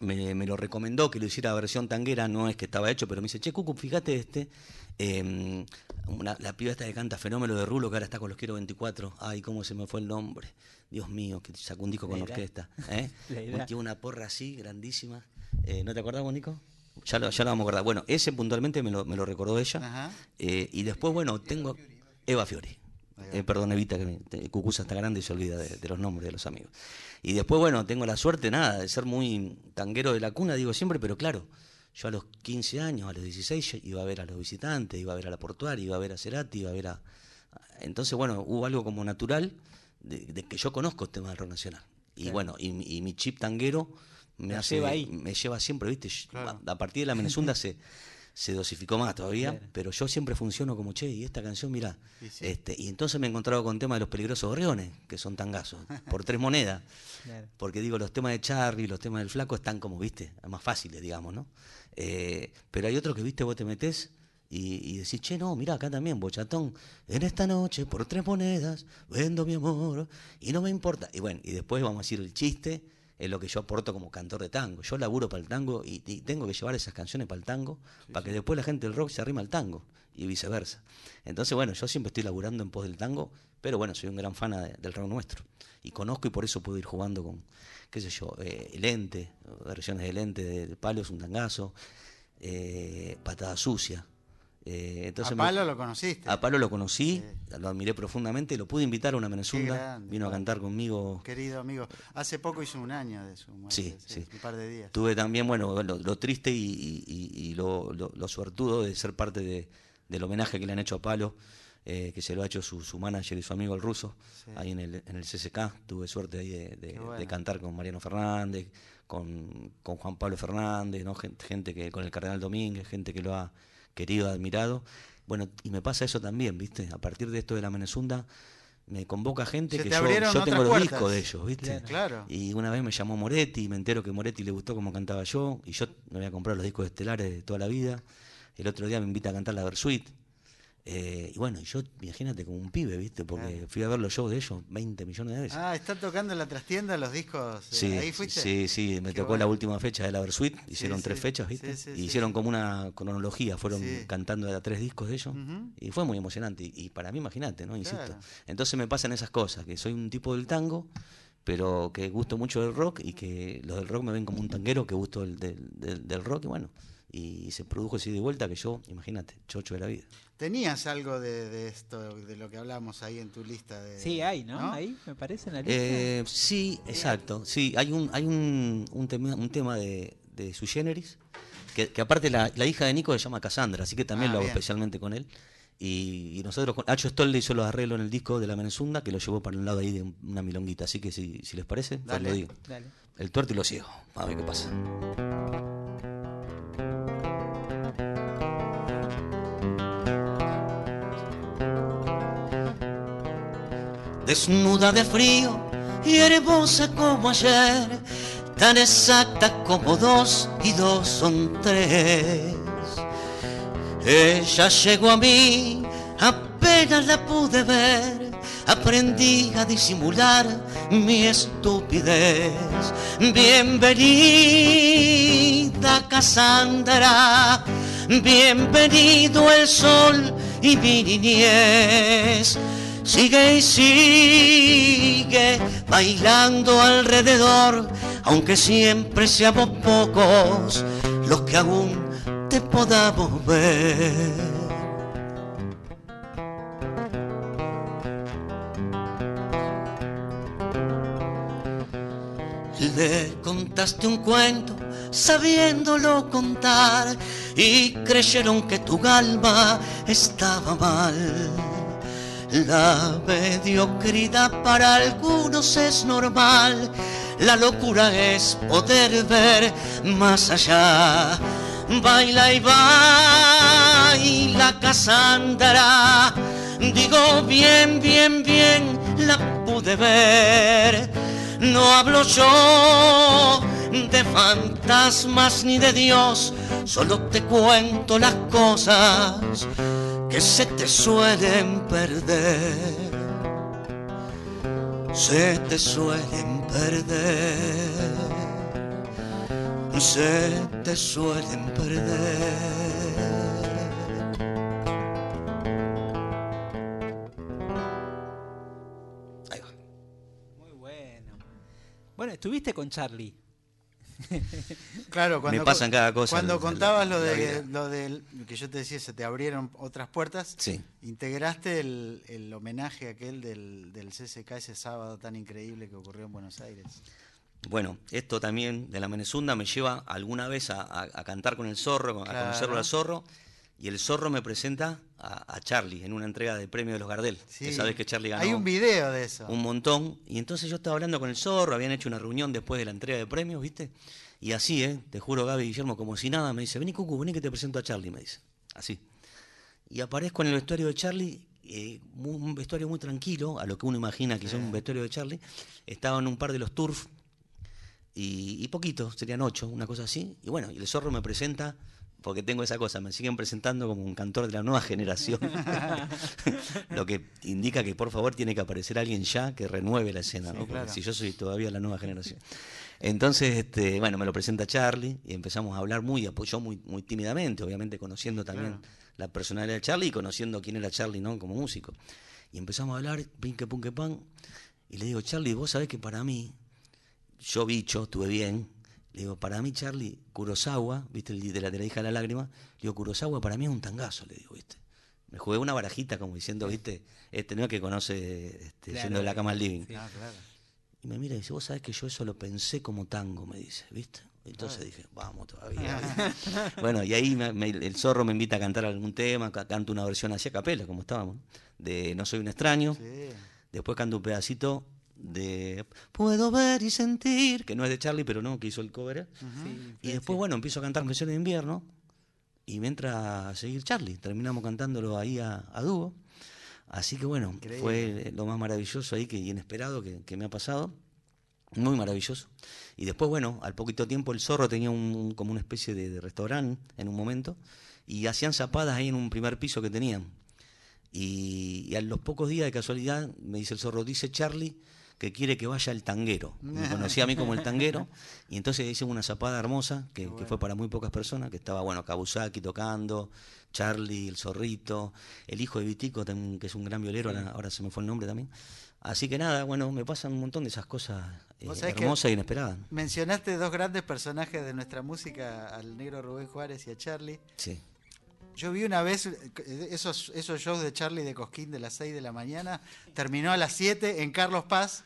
me, me lo recomendó que lo hiciera versión tanguera, no es que estaba hecho, pero me dice, che, Cucu, fíjate este, eh, una- la piba esta que canta Fenómeno de Rulo, que ahora está con los Quiero 24, ay, cómo se me fue el nombre, Dios mío, que sacó un disco con orquesta, ¿eh? Una porra así, grandísima, Eh, ¿no te acordás Nico? Ya lo, ya lo vamos a acordar. Bueno, ese puntualmente me lo, me lo recordó ella, Ajá. Eh, y después, bueno, tengo Eva Fiori. Eh, perdón, Evita, que Cucuza está grande y se olvida de, de los nombres de los amigos. Y después, bueno, tengo la suerte, nada, de ser muy tanguero de la cuna, digo siempre, pero claro, yo a los 15 años, a los 16, ya iba a ver a los visitantes, iba a ver a la portuaria, iba a ver a Cerati, iba a ver a... Entonces, bueno, hubo algo como natural de, de que yo conozco el tema del rock nacional. Y bueno, y mi chip tanguero me hace, lleva ahí. me lleva siempre, ¿viste? Claro. A, partir de la Menezunda se, se dosificó más todavía, Claro. pero yo siempre funciono como, che, y esta canción, mira, Y sí. este, y entonces me he encontrado con temas de los peligrosos gorriones, que son tangazos, por tres monedas. Claro. Porque digo, los temas de Charlie, los temas del flaco están como, viste, más fáciles, digamos, ¿no? Eh, pero hay otros que, viste, vos te metés y, y decís, che, no, mira, acá también, bochatón, en esta noche, por tres monedas, vendo mi amor, y no me importa. Y bueno, y después vamos a decir el chiste, es lo que yo aporto como cantor de tango. Yo laburo para el tango y, y tengo que llevar esas canciones para el tango, para que después la gente del rock se arrima al tango, y viceversa. Entonces, bueno, yo siempre estoy laburando en pos del tango, pero bueno, soy un gran fan de- del rock nuestro. Y conozco y por eso puedo ir jugando con, qué sé yo, eh, Lente, versiones de Lente, de, de Palo es un tangazo, eh, Patada Sucia. Eh, entonces a me- Palo lo conociste. a Palo lo conocí, lo admiré profundamente, lo pude invitar a una Menezunda, vino a cantar conmigo. Querido amigo, hace poco hizo un año de su muerte. Sí, sí. Un par de días. Tuve también, bueno, lo, lo triste y, y- y- y lo, lo- lo suertudo de ser parte de- del homenaje que le han hecho a Palo, eh, que se lo ha hecho su, su manager y su amigo el ruso, ahí en el, en el CCK. Tuve suerte ahí de, de- Qué bueno. de cantar con Mariano Fernández, con, con Juan Pablo Fernández, ¿no? gente, gente que con el Cardenal Domínguez, gente que lo ha querido, admirado. Bueno, y me pasa eso también, ¿viste? A partir de esto de la Menezunda, me convoca gente Se que yo, tengo los puertas. discos de ellos, ¿viste? Claro. Claro. Y una vez me llamó Moretti y me entero que Moretti le gustó cómo cantaba yo y yo me había comprado los discos estelares de toda la vida. El otro día me invita a cantar la Versuit. Eh, y bueno, yo, imagínate, como un pibe, ¿viste? Porque fui a ver los shows de ellos 20 millones de veces. Ah, está tocando en la trastienda los discos. eh, Sí, ¿Ahí fuiste? sí, sí, me Qué tocó la última fecha de la Versuit, hicieron Sí, tres sí, fechas, ¿viste? sí, y hicieron como una cronología, fueron cantando a tres discos de ellos, y fue muy emocionante. Y, y para mí, imagínate, ¿no? Insisto. Claro. Entonces me pasan esas cosas, que soy un tipo del tango, pero que gusto mucho del rock y que los del rock me ven como un tanguero que gusto del, del, del- del rock, y bueno, y se produjo así de vuelta que yo, imagínate, chocho de la vida. Tenías algo de, de esto, de lo que hablamos ahí en tu lista. De, Sí, hay, ¿no? Ahí, me parece en la lista. Eh, sí, exacto. Sí, hay un, hay un, un tema, un tema de, de su generis, que, que aparte la, la hija de Nico se llama Cassandra, así que también Ah, lo hago bien. especialmente con él. Y, y nosotros, con Hacho Stoll le hizo los arreglos en el disco de la Menezunda, que lo llevó para un lado ahí de una milonguita. Así que si, si les parece, pues Dale. lo digo. Dale. El tuerto y lo ciego. A ver qué pasa. Desnuda de frío y hermosa como ayer, tan exacta como dos y dos son tres. Ella llegó a mí, apenas la pude ver, aprendí a disimular mi estupidez. Bienvenida Cassandra, bienvenido el sol y mi niñez. Sigue y sigue bailando alrededor, aunque siempre seamos pocos los que aún te podamos ver. Le contaste un cuento sabiéndolo contar y creyeron que tu alma estaba mal. La mediocridad para algunos es normal, la locura es poder ver más allá. Baila y baila Cassandra, Digo bien, bien, bien, la pude ver. No hablo yo de fantasmas ni de Dios, solo te cuento las cosas que se te suelen perder. Se te suelen perder. Se te suelen perder. Muy bueno. Bueno, estuviste con Charlie. Claro, cuando, Me pasan cada cosa Cuando la- contabas lo de lo del que yo te decía, se te abrieron otras puertas. Sí. Integraste el, el homenaje aquel del, del CCK ese sábado tan increíble que ocurrió en Buenos Aires. Bueno, esto también de la Menezunda me lleva alguna vez a, a- a cantar con el zorro, a Claro. conocerlo al zorro, y el zorro me presenta a, a Charlie en una entrega de premio de los Gardel. Que sabes que Charlie ganó Hay un video de eso. un montón. Y entonces yo estaba hablando con el zorro, habían hecho una reunión después de la entrega de premios, ¿viste? Y así, ¿eh? Te juro, Gaby Guillermo, como si nada, me dice, vení Cucu, vení que te presento a Charlie, me dice. Así. Y aparezco en el vestuario de Charlie, eh, un vestuario muy tranquilo, a lo que uno imagina que es un vestuario de Charlie. Estaban un par de los turf y, y poquito, serían ocho, una cosa así. Y bueno, y el zorro me presenta, porque tengo esa cosa, me siguen presentando como un cantor de la nueva generación. Lo que indica que por favor tiene que aparecer alguien ya que renueve la escena, ¿no? Claro. si yo soy todavía la nueva generación. Entonces, este, bueno, me lo presenta Charlie y empezamos a hablar muy, apoyó muy, muy tímidamente, obviamente conociendo también la personalidad de Charlie y conociendo quién era Charlie, ¿no? Como músico. Y empezamos a hablar, pin que pun que pan, y le digo, Charlie, vos sabés que para mí, yo bicho, estuve bien. Le digo, para mí, Charlie, Kurosawa, ¿viste? El de la, de la hija de la lágrima. Le digo, Kurosawa para mí es un tangazo, le digo, ¿viste? Me jugué una barajita como diciendo, ¿viste? Este no es que conoce este, Claro, yendo de la cama al living. sí. Ah, claro. Y me mira y dice, vos sabés que yo eso lo pensé como tango, me dice, ¿viste? Entonces dije, vamos todavía. bueno, y ahí me- me- el zorro me invita a cantar algún tema, ca- canto una versión así a capela, como estábamos, de No soy un extraño. Sí. Después canto un pedacito de Puedo ver y sentir, que no es de Charlie, pero no, que hizo el cover. él. Sí, Y después, bueno, empiezo a cantar canciones de invierno y me entra a seguir Charlie. Terminamos cantándolo ahí a, a dúo. Así que bueno, Increíble. fue lo más maravilloso ahí que inesperado que, que me ha pasado. Muy maravilloso. Y después, bueno, al poquito tiempo el zorro tenía un, como una especie de, de restaurante en un momento y hacían zapadas ahí en un primer piso que tenían. Y, y a los pocos días de casualidad me dice el zorro, dice Charlie que quiere que vaya el tanguero. Me conocía a mí como el tanguero y entonces hicimos una zapada hermosa que, que fue para muy pocas personas, que estaba, bueno, Kabusaki tocando, Charlie, el zorrito, el hijo de Vitico, que es un gran violero, ahora, ahora se me fue el nombre también. Así que nada, bueno, me pasan un montón de esas cosas eh, hermosas e inesperadas. Mencionaste dos grandes personajes de nuestra música, al negro Rubén Juárez y a Charlie. Sí. Yo vi una vez eh, esos, esos shows de Charlie de Cosquín de las 6 de la mañana, terminó a las 7 en Carlos Paz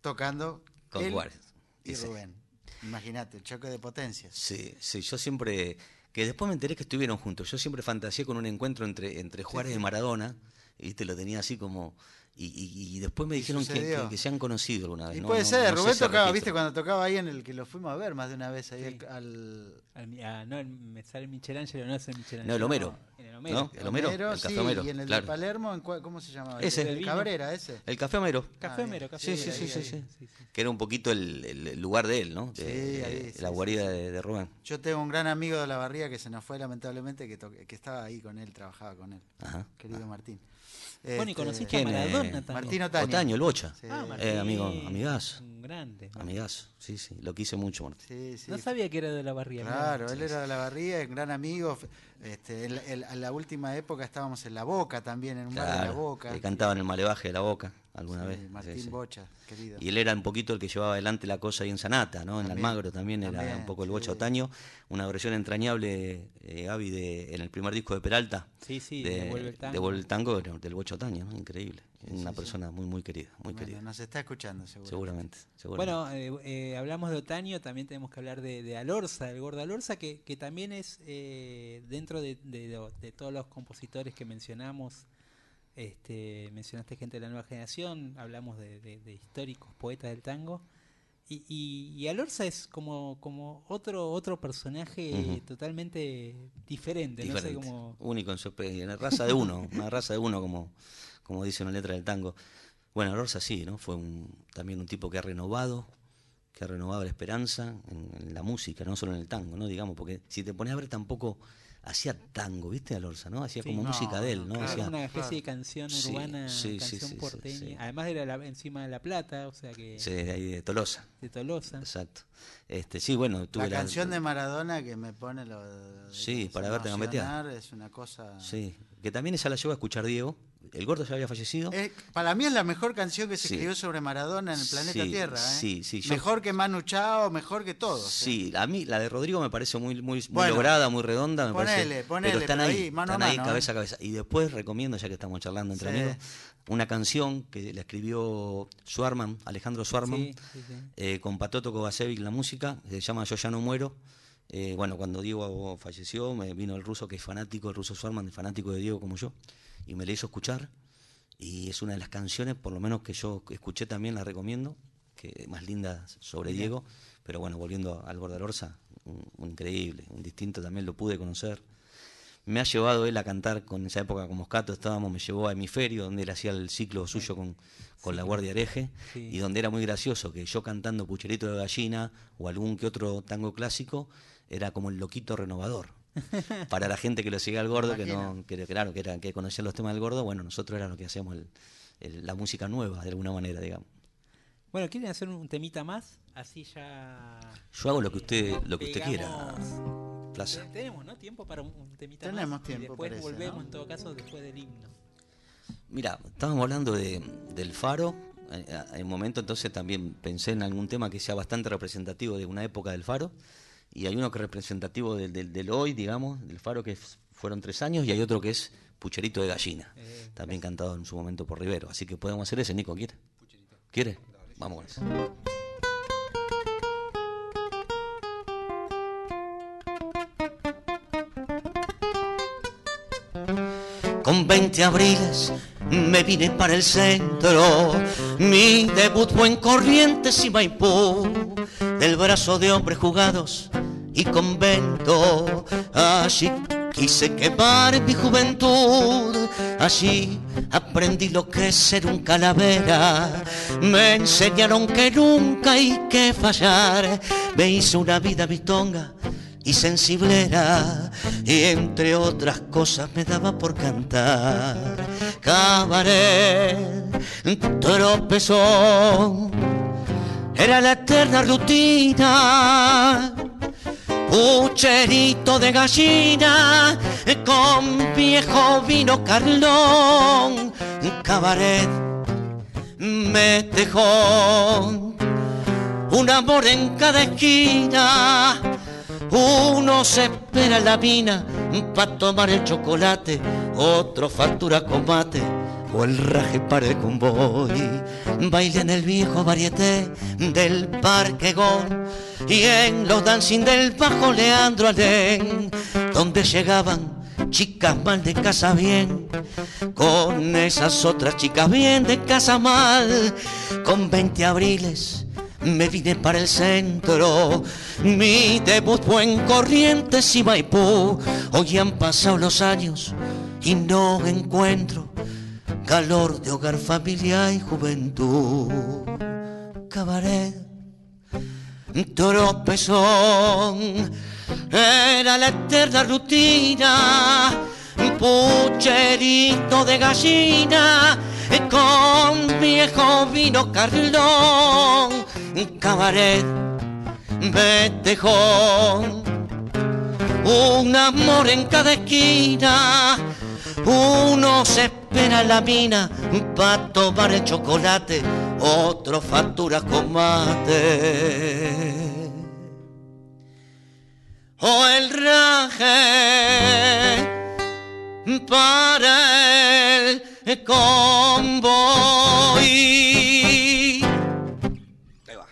tocando Con él Juárez. y. Rubén. Imagínate, el choque de potencias. Sí, sí, yo siempre, que después me enteré que estuvieron juntos, yo siempre fantaseé con un encuentro entre, entre Juárez y Maradona, y viste, lo tenía así como, y, y- y después me dijeron que, sucedió. que- que se han conocido alguna vez. Y ¿no? puede No- ser, no Rubén tocaba, registro. viste, cuando tocaba ahí en el que lo fuimos a ver más de una vez, ahí Sí. al- al, Al mi- ah, no, el- me sale Michelangelo, no es el Michelangelo. No, el Homero. En el Homero. ¿No? El Homero, el Café sí, Homero, y en el claro. de Palermo, ¿en cuál- ¿cómo se llamaba? Ese. El. Cabrera, ese. El Café Homero, Café Ah, Homero. Café Sí, Homero, sí, sí, sí, sí, sí. que era un poquito el, lugar de él, ¿no? De, Sí, de- ahí, de sí, la guarida sí. De, de Rubén. Yo tengo un gran amigo de la barría que se nos fue lamentablemente, que, to- que estaba ahí con él, trabajaba con él, Ajá. querido Martín. Bueno, y Este, conociste a. Maradona también. Martín Otaño. Otaño, el Bocha. Sí. Ah, Eh, amigo, amigazo. Un grande. Amigazo, sí, sí, lo quise mucho, Martín. Sí, sí. No sabía que era de la barría. Claro, él era de la barría, un gran amigo. Este, en, la- en la- en la última época estábamos en La Boca también, en un bar de La Boca. que cantaba en el malevaje de la boca alguna Sí, vez. Martín sí. Bocha, querido. Y él era un poquito el que llevaba adelante la cosa ahí en Sanata, ¿no? En Almagro también era también, un poco el sí. Bocha Otaño. Una versión entrañable, eh, Gaby, de, en el primer disco de Peralta. Sí, sí, de, Devuelve el tango. Devuelve el tango era del Bocha Otaño, ¿no? Increíble. Una persona muy, muy querida, muy Bueno, querida. nos está escuchando, seguro. Seguramente, seguramente. Bueno, eh, eh, hablamos de Otaño, también tenemos que hablar de, de Alorza, del gordo Alorza, que, que también es eh, dentro de, de todos los compositores que mencionamos. Este, mencionaste gente de la nueva generación, hablamos de, de- de históricos poetas del tango. Y, y, y Alorza es como, como otro otro personaje totalmente diferente, no sé Diferente, único en su especie, una raza de uno, una raza de uno como, como dice una letra del tango. Bueno, Lorza sí, ¿no? Fue un- también un tipo que ha renovado, que ha renovado la esperanza en, en la música, no solo en el tango, ¿no? Digamos, porque si te pones a ver tampoco hacía tango, ¿viste? Alorza, ¿no? Hacía Sí. como No, música de él, ¿no? claro. Hacía- una especie de canción urbana, sí, sí, canción sí, sí, porteña. sí. Además era la- encima de La Plata, o sea que sí, de ahí de Tolosa, de Tolosa. exacto. Este, sí, bueno, tuve La canción de Maradona que me pone lo de Sí, para verte emocionar Es una cosa. Sí, que también esa la llevo a escuchar Diego. El gordo ya había fallecido. Eh, para mí es la mejor canción que se Sí. escribió sobre Maradona en el planeta Sí, Tierra. ¿eh? sí, sí, yo- Mejor que Manu Chao, mejor que todos. ¿eh? Sí, a mí la de Rodrigo me parece muy, muy, muy Bueno, lograda, muy redonda. Me ponele, parece, ponele, pero están pero ahí, ahí, mano a están ahí mano, cabeza a cabeza. Y después recomiendo, ya que estamos charlando entre Sí. amigos, una canción que la escribió Suarman, Alejandro Suarman, Sí, sí, sí. eh, con Patoto Kovacevic la música, que se llama Yo ya no muero. Eh, bueno, cuando Diego falleció, me vino el ruso que es fanático, el ruso Suarman, es fanático de Diego como yo, y me la hizo escuchar. Y es una de las canciones, por lo menos que yo escuché también, la recomiendo, que más linda sobre Diego. Pero bueno, volviendo al Gordalorza, un, un increíble, un distinto también lo pude conocer. Me ha llevado él a cantar con esa época con Moscato, estábamos, me llevó a Hemisferio, donde él hacía el ciclo suyo con, con la Guardia Hereje, Sí. y donde era muy gracioso que yo cantando Pucherito de Gallina o algún que otro tango clásico, era como el loquito renovador. Para la gente que lo seguía al gordo, que no, que, claro, que era que conocía los temas del gordo, bueno, nosotros era lo que hacíamos el- el- la música nueva, de alguna manera, digamos. Bueno, ¿quieren hacer un temita más? Así ya... Yo hago lo que usted, lo que usted quiera, Plaza. Te- Tenemos, ¿no? Tiempo para un, temita Tenemos más. tiempo, Y después parece, volvemos, ¿no? en todo caso, después del himno. Mira, estábamos hablando de, del faro. eh, En un momento entonces también pensé en algún tema que sea bastante representativo de una época del faro. Y hay uno que es representativo del, del, del hoy, digamos, del faro que fueron tres años. Y hay otro que es Pucherito de Gallina, Eh, también cantado en su momento por Rivero. Así que podemos hacer ese, Nico, ¿quiere? ¿Quiere? Vamos con eso. Con 20 abriles me vine para el centro. Mi debut fue en Corrientes y Maipú. Del brazo de hombres jugados y convento. Allí quise quemar mi juventud. Allí aprendí lo que es ser un calavera. Me enseñaron que nunca hay que fallar. Me hice una vida bistonga y sensiblera y entre otras cosas me daba por cantar cabaret tropezón era la eterna rutina pucherito de gallina con viejo vino carlón cabaret me dejó un amor en esquina. Uno se espera la mina para tomar el chocolate, otro factura con mate o el raje para el convoy. Baila en el viejo varieté del Parque Gón y en los dancing del bajo Leandro Alén, donde llegaban chicas mal de casa bien, con esas otras chicas bien de casa mal, con 20 abriles me vine para el centro. Mi debut fue en Corrientes y Maipú. Hoy han pasado los años y no encuentro calor de hogar, familia y juventud. Cabaret, tropezón, era la eterna rutina. Pucherito de gallina con viejo vino carlón, cabaret, betejón, un amor en cada esquina. Uno se espera la mina para tomar el chocolate, otro factura con mate. O el raje para el convoy. Ahí va.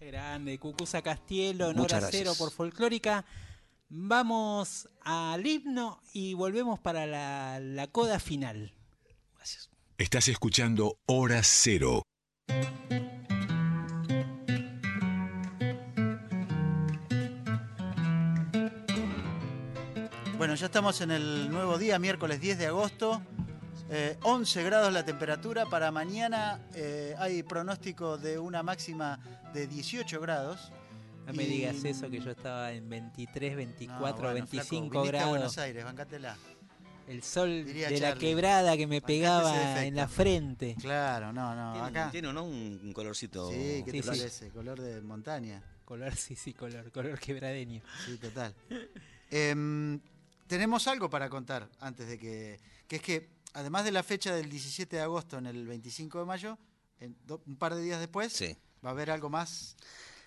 Grande, Cucuza Castielo, en hora cero por Folclórica. Vamos al himno y volvemos para la, la coda final. Estás escuchando Hora Cero. Bueno, ya estamos en el nuevo día, miércoles 10 de agosto. Eh, 11 grados la temperatura. Para mañana eh, hay pronóstico de una máxima de 18 grados. No me digas eso, que yo estaba en 23, 24, no, bueno, 25 flaco, grados. A Buenos Aires, bancátela. El sol Diría de la quebrada que me pegaba en la frente. Claro, no, no, Tiene, acá. tiene, ¿no? un, colorcito. Sí, ¿qué Sí, te sí. parece? Color de montaña. Color, sí, sí, color, color quebradeño. Sí, total. Em, tenemos algo para contar antes de que. Que es que, además de la fecha del 17 de agosto en el 25 de mayo, en do- un par de días después, Sí. va a haber algo más.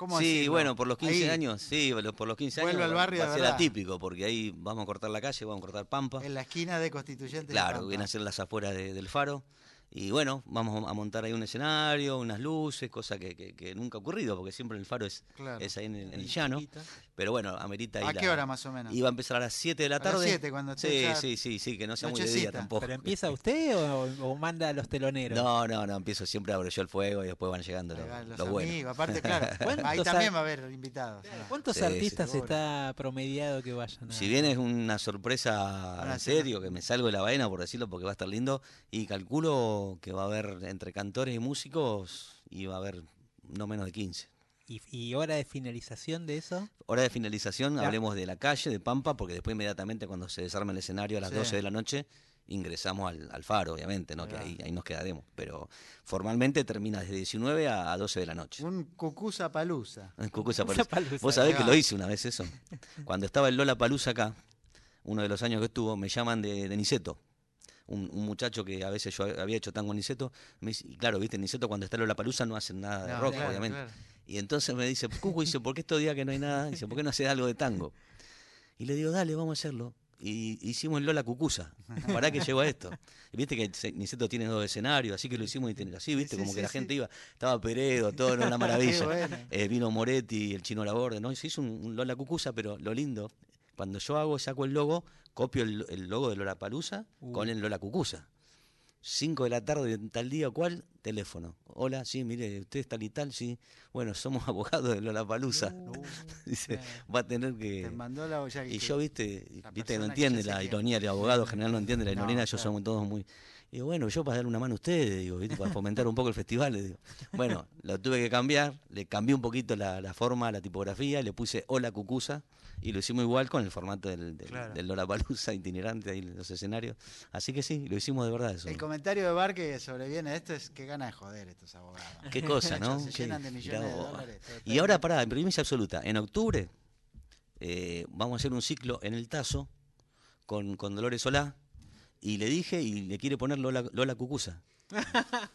¿Cómo Sí, decirlo? bueno, por los 15 Ahí, años, sí, por los- por los 15 Vuelve años al barrio va a ser atípico, porque ahí vamos a cortar la calle, vamos a cortar Pampa. En la esquina de Constituyente. Claro, Pampa. viene a ser las afueras de- del faro. Y bueno, vamos a montar ahí un escenario, unas luces, cosa que, que- que nunca ha ocurrido, porque siempre el faro es, Claro. es ahí en, el- en el llano. Chiquito. Pero bueno, amerita ¿A la- qué hora más o menos? Iba a empezar a las 7 de la A las tarde. 7, cuando esté Sí, ya sí, sí, sí, que no sea muy de día tampoco. ¿Pero empieza usted o, o manda a los teloneros? No, no, no, empiezo siempre abro yo el fuego y después van llegando Ahí lo, van los lo bueno. amigos, aparte, claro. ¿Cuántos ahí también va a haber invitados. ¿Cuántos Sí, artistas seguro. está promediado que vayan a Si bien es una sorpresa en serio, que me salgo de la vaina por decirlo porque va a estar lindo, y calculo que va a haber entre cantores y músicos y va a haber no menos de 15. ¿Y, y hora de finalización de eso? Hora de finalización, hablemos de la calle, de Pampa, porque después inmediatamente cuando se desarme el escenario a las Sí. 12 de la noche, ingresamos al, al faro, obviamente, ¿no? que Ahí ahí, nos quedaremos. Pero formalmente termina desde 19 a, a 12 de la noche. Un cucusa palusa. Cucuza Cucuza Palusa. Palusa, Vos sabés que lo hice una vez eso. Cuando estaba el Lola Palusa acá, uno de los años que estuvo, me llaman de, de Niceto. Un, un muchacho que a veces yo había hecho tango en Niceto. Me dice, y claro, viste, en Niceto cuando está Lola Palusa no hacen nada de No, rock, claro, obviamente. Y entonces me dice, Cucu, dice, ¿por qué estos días que no hay nada? Dice, ¿por qué no haces algo de tango? Y le digo, dale, vamos a hacerlo. Y hicimos el Lola Cucusa. ¿Para qué llegó a esto? Y viste que Niceto tiene dos escenarios, así que lo hicimos así, viste, como sí, que la sí. gente iba, estaba Peredo, todo, era una maravilla. Bueno. Eh, vino Moretti, el chino Laborde, ¿no? Y se hizo un, un Lola Cucusa, pero lo lindo, cuando yo hago, saco el logo, copio el, el logo de Lola Palusa Uh. con el Lola Cucusa. 5 de la tarde, tal día, ¿cuál? Teléfono. Hola, sí, mire, usted es tal y tal, sí. Bueno, somos abogados de Lola Palusa. Dice, claro. va a tener que. Te mandó la olla Y yo, viste, viste que no que entiende la ironía, el abogado en general no entiende la No, ironía, ellos claro. somos todos muy... Y digo, bueno, yo para darle una mano a ustedes, digo, ¿viste? para fomentar un poco el festival, le digo. Bueno, lo tuve que cambiar, le cambié un poquito la, la forma, la tipografía, le puse Hola Cucusa, y lo hicimos igual con el formato del, del, Claro. del Lollapalooza itinerante ahí en los escenarios. Así que sí, lo hicimos de verdad eso. El comentario de Bar que sobreviene a esto es que gana de joder estos abogados. Qué cosa, ¿no? Se Qué- llenan de millones mirá de dólares. Y ahora, pará, en primicia absoluta, en octubre eh, vamos a hacer un ciclo en el Tazo con, con Dolores Solá y le dije y le quiere poner Lola, Lola Cucusa.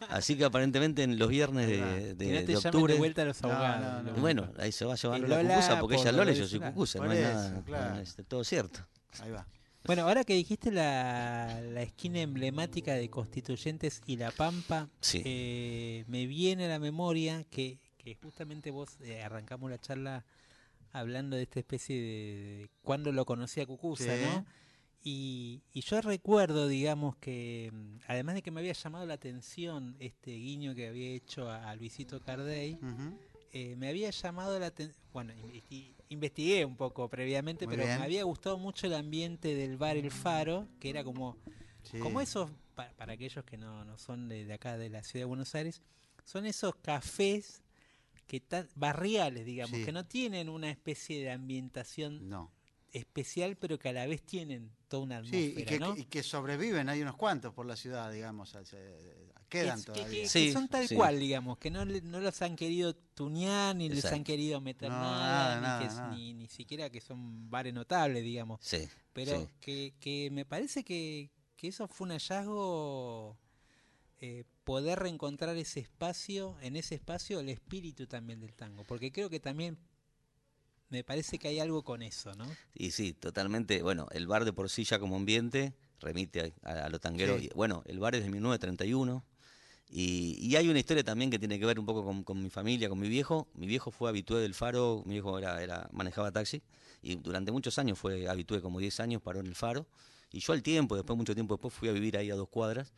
Así que aparentemente en los viernes de, de- que no te de octubre. de vuelta a los abogados. no, no. y bueno, ahí se va a llevar Y Lola, Lola Cucusa porque por ella es Lola y yo soy. Cucusa, no eso, nada, claro. no, es todo cierto. Ahí va. Bueno, ahora que dijiste la, la esquina emblemática de Constituyentes y La Pampa, Sí. eh, me viene a la memoria que, que justamente vos eh, arrancamos la charla hablando de esta especie de, de cuando lo conocí a Cucusa, Sí. ¿no? Y, y yo recuerdo, digamos, que mm, además de que me había llamado la atención este guiño que había hecho a, a Luisito Cardey, eh, me había llamado la atención, bueno, investi- investigué un poco previamente, Muy pero bien. me había gustado mucho el ambiente del bar El Faro, que era como, Sí. como esos, pa- para aquellos que no, no son de, de acá de la ciudad de Buenos Aires, son esos cafés que tan barriales, digamos, Sí. que no tienen una especie de ambientación No. Especial, pero que a la vez tienen toda una Sí, atmósfera, y que, ¿no? y que sobreviven, hay unos cuantos por la ciudad, digamos, se- quedan Es que- todavía. que- que Sí, son tal sí. cual, digamos, que no, no los han querido tunear, ni les Exacto. han querido meter No, nada, nada, ni, nada, que. Ni, ni siquiera que son bares notables, digamos. Sí. Pero sí. que, que me parece que, que eso fue un hallazgo, eh, poder reencontrar ese espacio, en ese espacio el espíritu también del tango, porque creo que también me parece que hay algo con eso, ¿no? Y sí, totalmente. Bueno, el bar de por sí ya como ambiente remite a, a, a lo tanguero. Sí. Y, bueno, el bar es de 1931. Y, y hay una historia también que tiene que ver un poco con, con mi familia, con mi viejo. Mi viejo fue habitué del Faro, mi viejo era, era manejaba taxi y durante muchos años fue habitué, como 10 años, paró en el Faro. Y yo al tiempo, después mucho tiempo después, fui a vivir ahí a dos cuadras,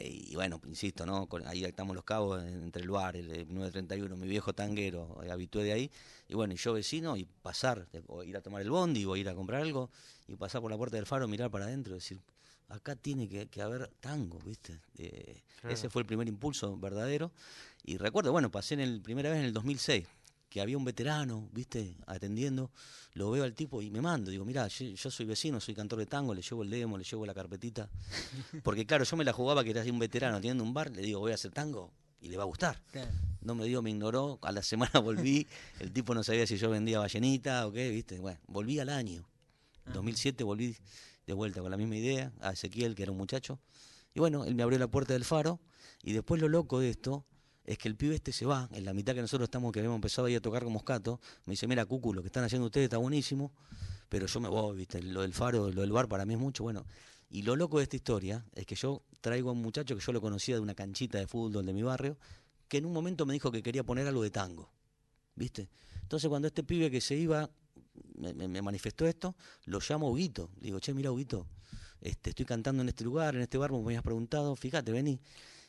Y bueno, insisto, ¿no? Ahí estamos los cabos en- entre el bar, el, eh, 931, mi viejo tanguero, eh, habitué de ahí. Y bueno, y yo vecino y pasar, eh, o ir a tomar el bondi o ir a comprar algo y pasar por la puerta del faro, mirar para adentro decir, acá tiene que, que haber tango, ¿viste? Eh, Ese fue el primer impulso verdadero. Y recuerdo, bueno, pasé en el primera vez en el 2006, que había un veterano, ¿viste? Atendiendo, lo veo al tipo y me mando. Digo, mira, yo, yo soy vecino, soy cantor de tango, le llevo el demo, le llevo la carpetita. Porque claro, yo me la jugaba que era así un veterano teniendo un bar, le digo, voy a hacer tango y le va a gustar. Claro. No me dio, me ignoró, a la semana volví, el tipo no sabía si yo vendía ballenita o qué, ¿viste? Bueno, volví al año. 2007 volví de vuelta con la misma idea, a Ezequiel, que era un muchacho. Y bueno, él me abrió la puerta del faro. Y después lo loco de esto es que el pibe este se va, en la mitad que nosotros estamos, que habíamos empezado ahí a tocar con Moscato. Me dice, mira, Cucu, lo que están haciendo ustedes está buenísimo, pero yo me voy, ¿viste? Lo del faro, lo del bar para mí es mucho. Bueno, y lo loco de esta historia es que yo traigo a un muchacho que yo lo conocía de una canchita de fútbol de mi barrio, que en un momento me dijo que quería poner algo de tango. ¿Viste? Entonces cuando este pibe que se iba me, manifestó esto, lo llamo Huguito. Digo, che, mira Huguito, este, estoy cantando en este lugar, en este bar, me habías preguntado, fíjate, vení.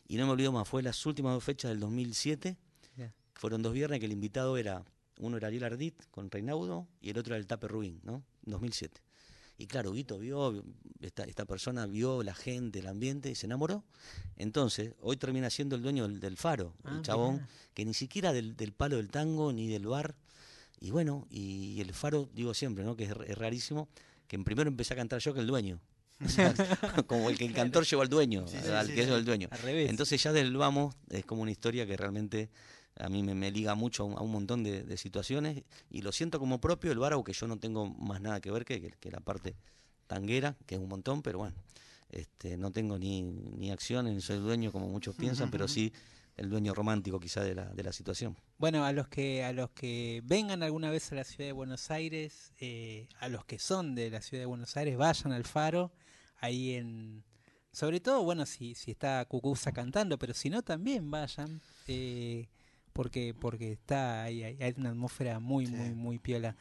Y no me olvido más, fue las últimas dos fechas del 2007, Ya. fueron dos viernes que el invitado era, uno era Ariel Ardit con Reinaudo y el otro era el Tape Rubín, ¿no? 2007. Y claro, Huguito vio, esta, esta persona vio la gente, el ambiente y se enamoró. Entonces, hoy termina siendo el dueño del, del faro, Ah, el chabón, mirá. que ni siquiera del, del palo del tango ni del bar. Y bueno, y el faro, digo siempre, ¿no? Que es, es rarísimo, que en primero empecé a cantar yo que el dueño. Como el que el cantor llevó al dueño, Sí, sí, al que es el dueño. Al revés. Entonces ya del vamos es como una historia que realmente a mí me, me liga mucho a un, a un montón de, de situaciones y lo siento como propio el bar, aunque yo no tengo más nada que ver que, que- que la parte tanguera, que es un montón, pero bueno, este, no tengo ni, ni acción, ni soy dueño como muchos piensan, pero sí el dueño romántico quizá de la, de la situación. Bueno, a los que a los que vengan alguna vez a la ciudad de Buenos Aires, eh, a los que son de la ciudad de Buenos Aires, vayan al Faro, ahí en, sobre todo, bueno, si si está Cucuza cantando, pero si no también vayan, eh, porque porque está ahí, hay, hay una atmósfera muy Sí. muy muy piola.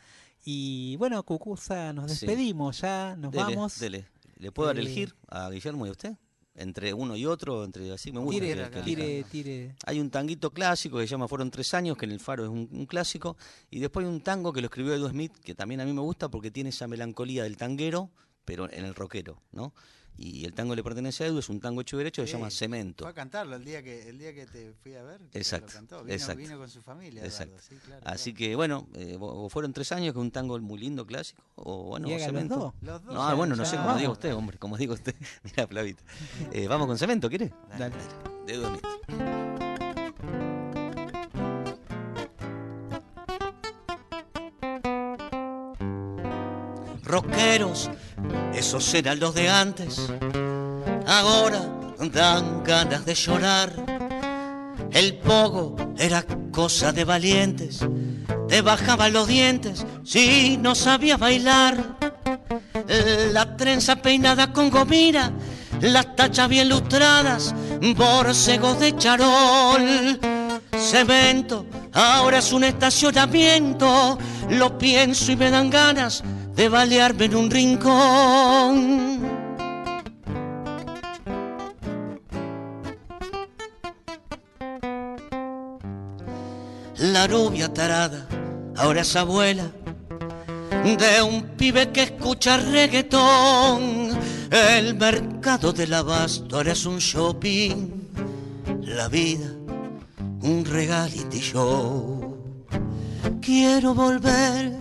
Y bueno, Cucuza, nos Sí. despedimos ya, nos Dele, vamos. dele. ¿Le puedo Eh, elegir a Guillermo y a usted? Entre uno y otro, entre así me gusta. Tire, que- tire, tire. Hay un tanguito clásico que se llama Fueron tres años, que en el Faro es un, un clásico. Y después hay un tango que lo escribió Edu Smith, que también a mí me gusta porque tiene esa melancolía del tanguero, pero en el rockero, ¿no? Y el tango le pertenece a Edu, es un tango hecho derecho que se Sí, llama Cemento. Fue a cantarlo el día que el día que te fui a ver. que Exacto, Lo cantó. Vino, exacto. vino con su familia. Exacto. Eduardo, sí, claro, Así claro. que bueno, eh, fueron tres años, que es un tango muy lindo, clásico, o bueno, los Cemento. dos. Los dos. No, Ya, bueno, no ya sé cómo diga usted, hombre, como diga usted. Mira, Flavita. Eh, vamos con Cemento, ¿quiere? Dale. De Edu Smith. Rockeros, esos eran los de antes. Ahora dan ganas de llorar. El pogo era cosa de valientes. Te bajaban los dientes si no sabías bailar. La trenza peinada con gomina, las tachas bien lustradas, borcegos de charol. Cemento, ahora es un estacionamiento. Lo pienso y me dan ganas de balearme en un rincón. La rubia tarada, ahora es abuela de un pibe que escucha reggaetón. El mercado del abasto ahora es un shopping. La vida, un reality show. Quiero volver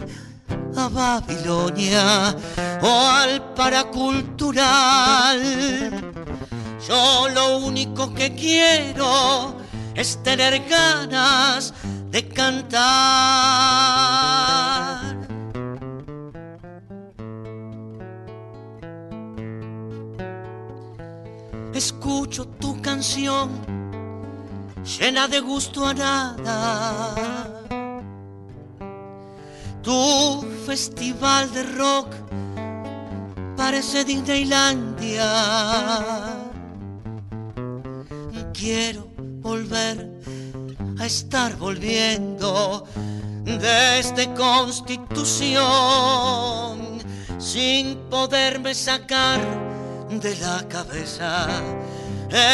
a Babilonia o al paracultural. Yo lo único que quiero es tener ganas de cantar. Escucho tu canción llena de gusto a nada. Tu festival de rock parece Disneylandia. Quiero volver a estar volviendo desde Constitución sin poderme sacar de la cabeza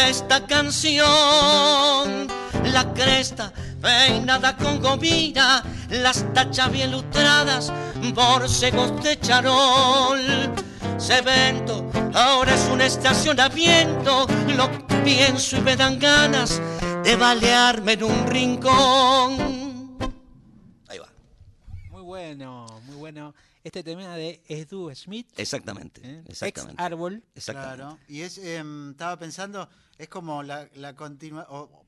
esta canción. La cresta peinada con gomina, las tachas bien lustradas, borcegos de charol. Cemento, ahora es un estacionamiento, lo pienso y me dan ganas de balearme en un rincón. Ahí va, Muy bueno, muy bueno. Este tema de Edu Smith, exactamente, ¿eh? ex exactamente. árbol. exactamente. Claro. Y es, em, estaba pensando, es como la, la continua, o-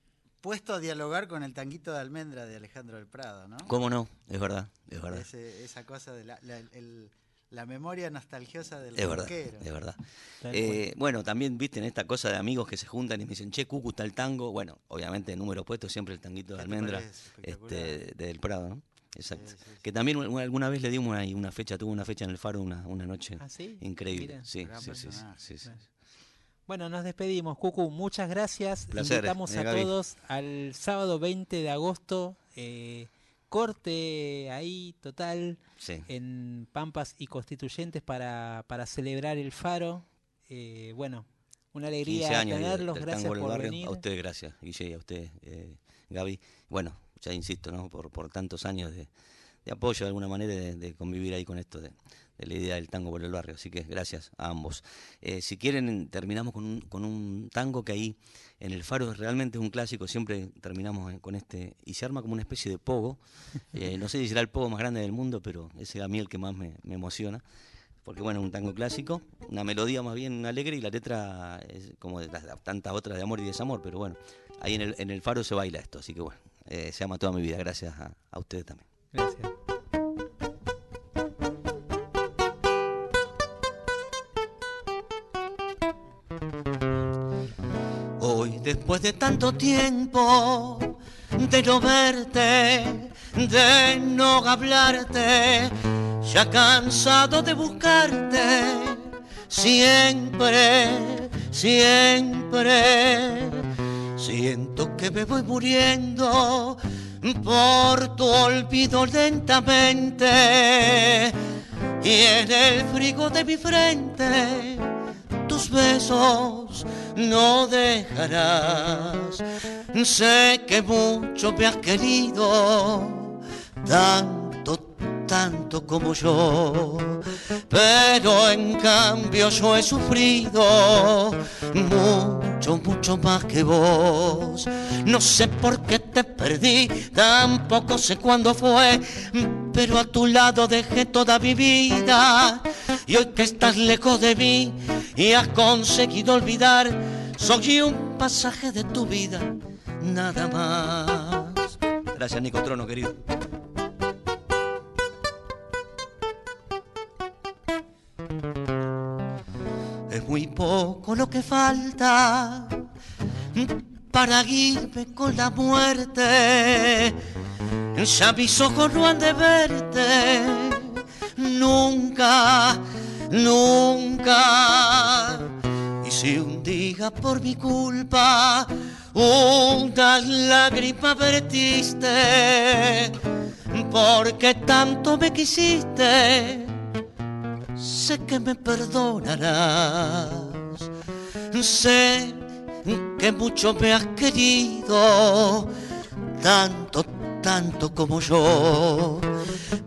puesto a dialogar con el tanguito de almendra de Alejandro del Prado, ¿no? ¿Cómo no? Es verdad, es verdad. Ese- esa cosa de la, la- el- la memoria nostalgiosa del Es verdad, rockero. es verdad. Eh, bueno, también viste en esta cosa de amigos que se juntan y me dicen, che, Cucu está el tango. Bueno, obviamente número opuesto siempre el tanguito de Este almendra este, de del Prado, ¿no? Exacto. Sí, sí, sí. Que también una- alguna vez le dimos ahí una fecha, tuvo una fecha en el Faro, una, una noche ¿Ah, sí? increíble. Mira. Sí, sí, sí, sí, personaje. sí, sí. Bueno, nos despedimos, Cucu. Muchas gracias. Placer, Invitamos eh, a Gaby. todos al sábado 20 de agosto. eh, corte ahí total Sí. en Pampas y Constituyentes para, para celebrar el faro. Eh, bueno, una 15 alegría años tenerlos. del Gracias por venir. A ustedes gracias, Guille, a usted, eh, Gaby. Bueno, ya insisto, ¿no? Por, por tantos años de, de apoyo de alguna manera de, de convivir ahí con esto de la idea del tango por el barrio. Así que gracias a ambos. Eh, si quieren, terminamos con un, con un tango que ahí en el Faro realmente es un clásico. Siempre terminamos eh, con este y se arma como una especie de pogo. Eh, no sé si será el pogo más grande del mundo, pero ese es a mí el que más me, me emociona. Porque bueno, es un tango clásico, una melodía más bien alegre y la letra es como de las tantas otras de amor y desamor, pero bueno, ahí en el, en el faro se baila esto, así que bueno, eh, se llama toda mi vida, gracias a, a ustedes también. Gracias. Después de tanto tiempo de no verte, de no hablarte, ya cansado de buscarte, siempre, siempre, siento que me voy muriendo por tu olvido lentamente y en el frigo de mi frente tus besos no dejarás. Sé que mucho me has querido, tanto, tanto como yo. Pero en cambio yo he sufrido mucho, mucho más que vos. No sé por qué te perdí, tampoco sé cuándo fue, pero a tu lado dejé toda mi vida. Y hoy que estás lejos de mí y has conseguido olvidar, soy un pasaje de tu vida, nada más. Gracias, Nico Trono, querido. Muy poco lo que falta para irme con la muerte. Ya mis ojos no han de verte nunca, nunca. Y si un día por mi culpa una lágrima vertiste, porque tanto me quisiste, sé que me perdonarás. Sé que mucho me has querido, tanto, tanto como yo.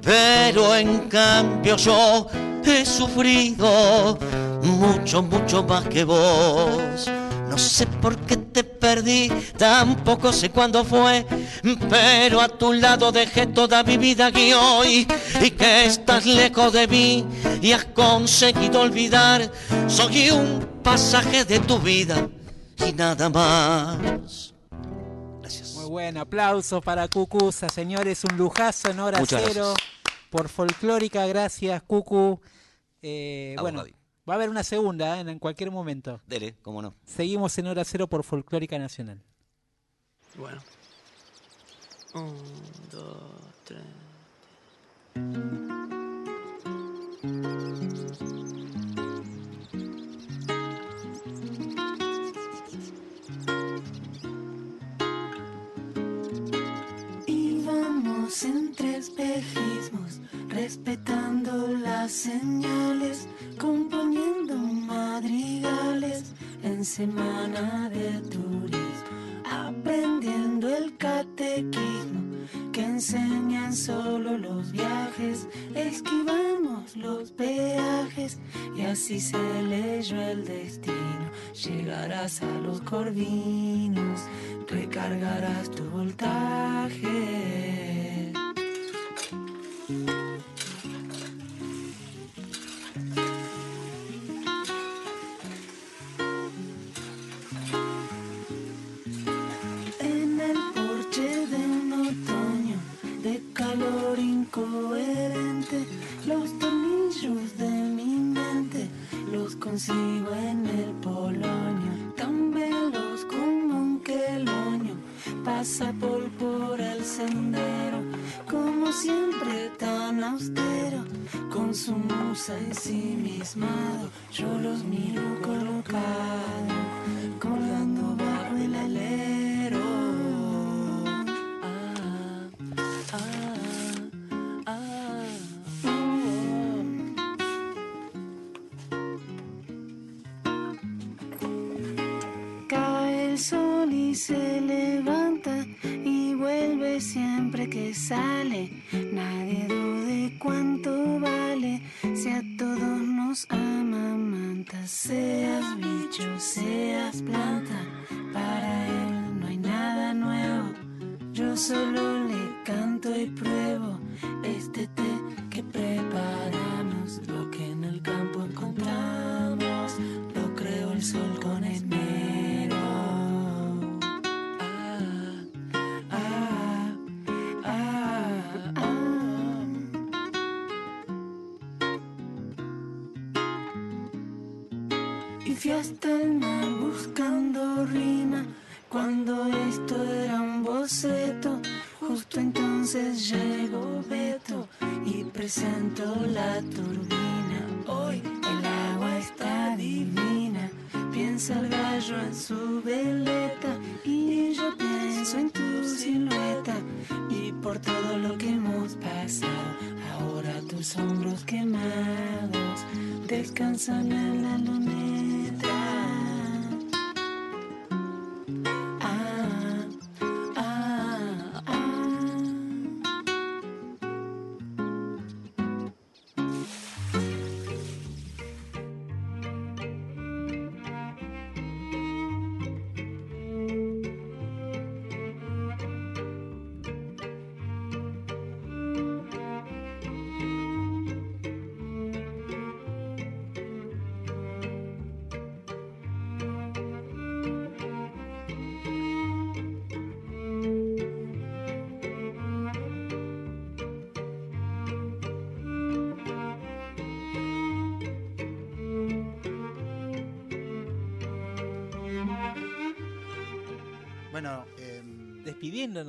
Pero en cambio yo he sufrido mucho, mucho más que vos. No sé por qué te perdí, tampoco sé cuándo fue, pero a tu lado dejé toda mi vida y hoy, y que estás lejos de mí y has conseguido olvidar, soy un pasaje de tu vida y nada más. Gracias. Muy buen aplauso para Cucusa, señores. Un lujazo en hora Muchas cero. Por folclórica, gracias, Cucu. Eh, bueno. Va a haber una segunda ¿eh? en, en cualquier momento. Dele, cómo no. Seguimos en hora cero por Folclórica Nacional. Bueno. Un, dos, tres. Íbamos entre espejismos, respetando las señales, componiendo madrigales en semana de turismo, aprendiendo el catequismo que enseñan solo los viajes, esquivamos los peajes y así se leyó el destino. Llegarás a los corvinos, recargarás tu voltaje. Incoherente, los tornillos de mi mente los consigo en el polonio, tan veloz como un queloño, pasa por por el sendero, como siempre tan austero, con su musa ensimismado, yo los miro colocado, colgando bajo el alero. Sol y se levanta y vuelve siempre que sale. Nadie dude cuánto vale si a todos nos amamanta. Seas bicho, seas planta, para él no hay nada nuevo. Yo solo le canto y pruebo este té que preparamos. Lo que entonces llegó Beto y presentó la turbina. Hoy el agua está divina. Piensa el gallo en su veleta y yo pienso en tu silueta y por todo lo que hemos pasado. Ahora tus hombros quemados descansan en la luneta.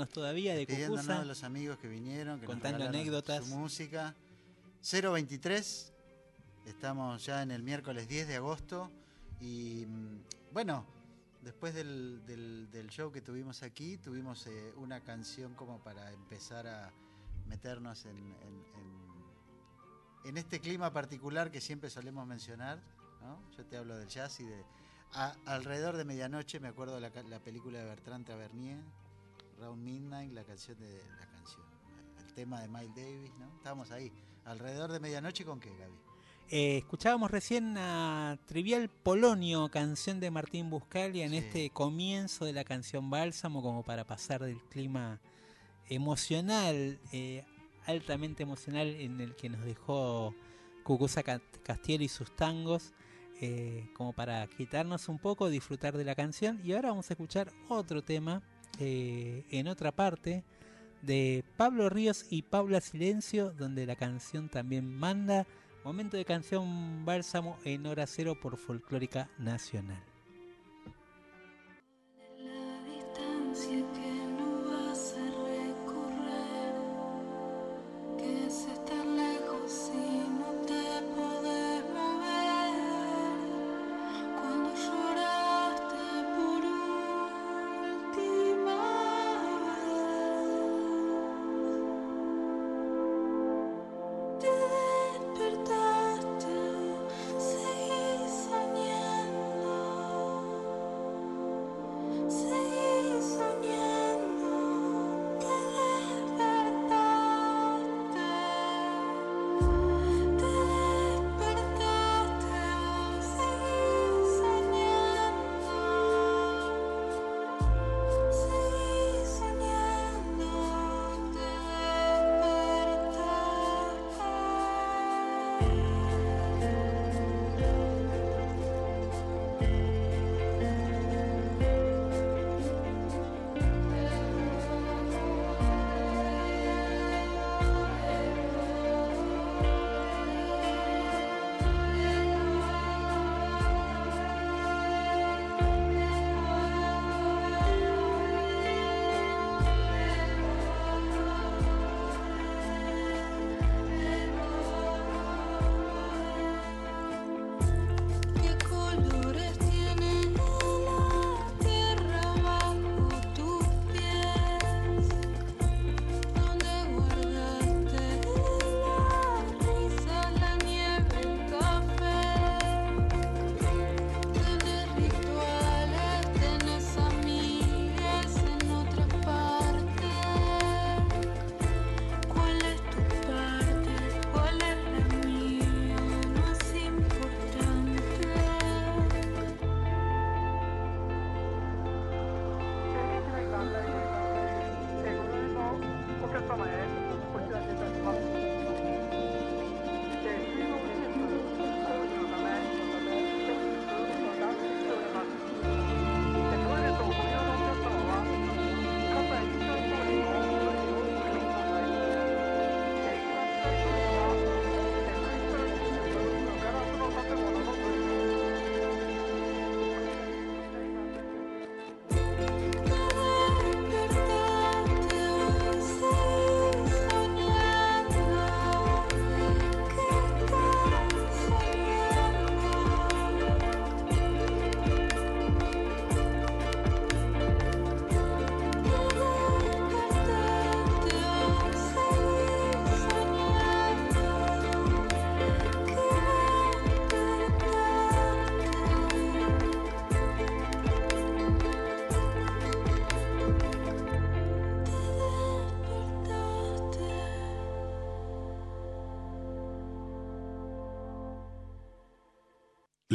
Todavía de Cucuza. a los amigos que vinieron, que nos Contando regalaron anécdotas. Su música. 023, estamos ya en el miércoles 10 de agosto. Y mm, bueno, después del, del- del show que tuvimos aquí, tuvimos eh, una canción como para empezar a meternos en, en- en- en este clima particular que siempre solemos mencionar. ¿no? Yo te hablo del jazz y de. a- alrededor de medianoche me acuerdo la, la película de Bertrand Tavernier, Round Midnight, la canción de la canción, el tema de Miles Davis, ¿no? Estábamos ahí. Alrededor de medianoche con qué, Gaby? Eh, escuchábamos recién a Trivial Polonio, canción de Martín Buscalia, en Sí. este comienzo de la canción Bálsamo, como para pasar del clima emocional, eh, altamente emocional, en el que nos dejó Cucuza Ca- Castiel y sus tangos, eh, como para quitarnos un poco, disfrutar de la canción. Y ahora vamos a escuchar otro tema eh, en otra parte de Pablo Ríos y Paula Silencio, donde la canción también manda. Momento de canción Bálsamo en hora cero por Folclórica Nacional.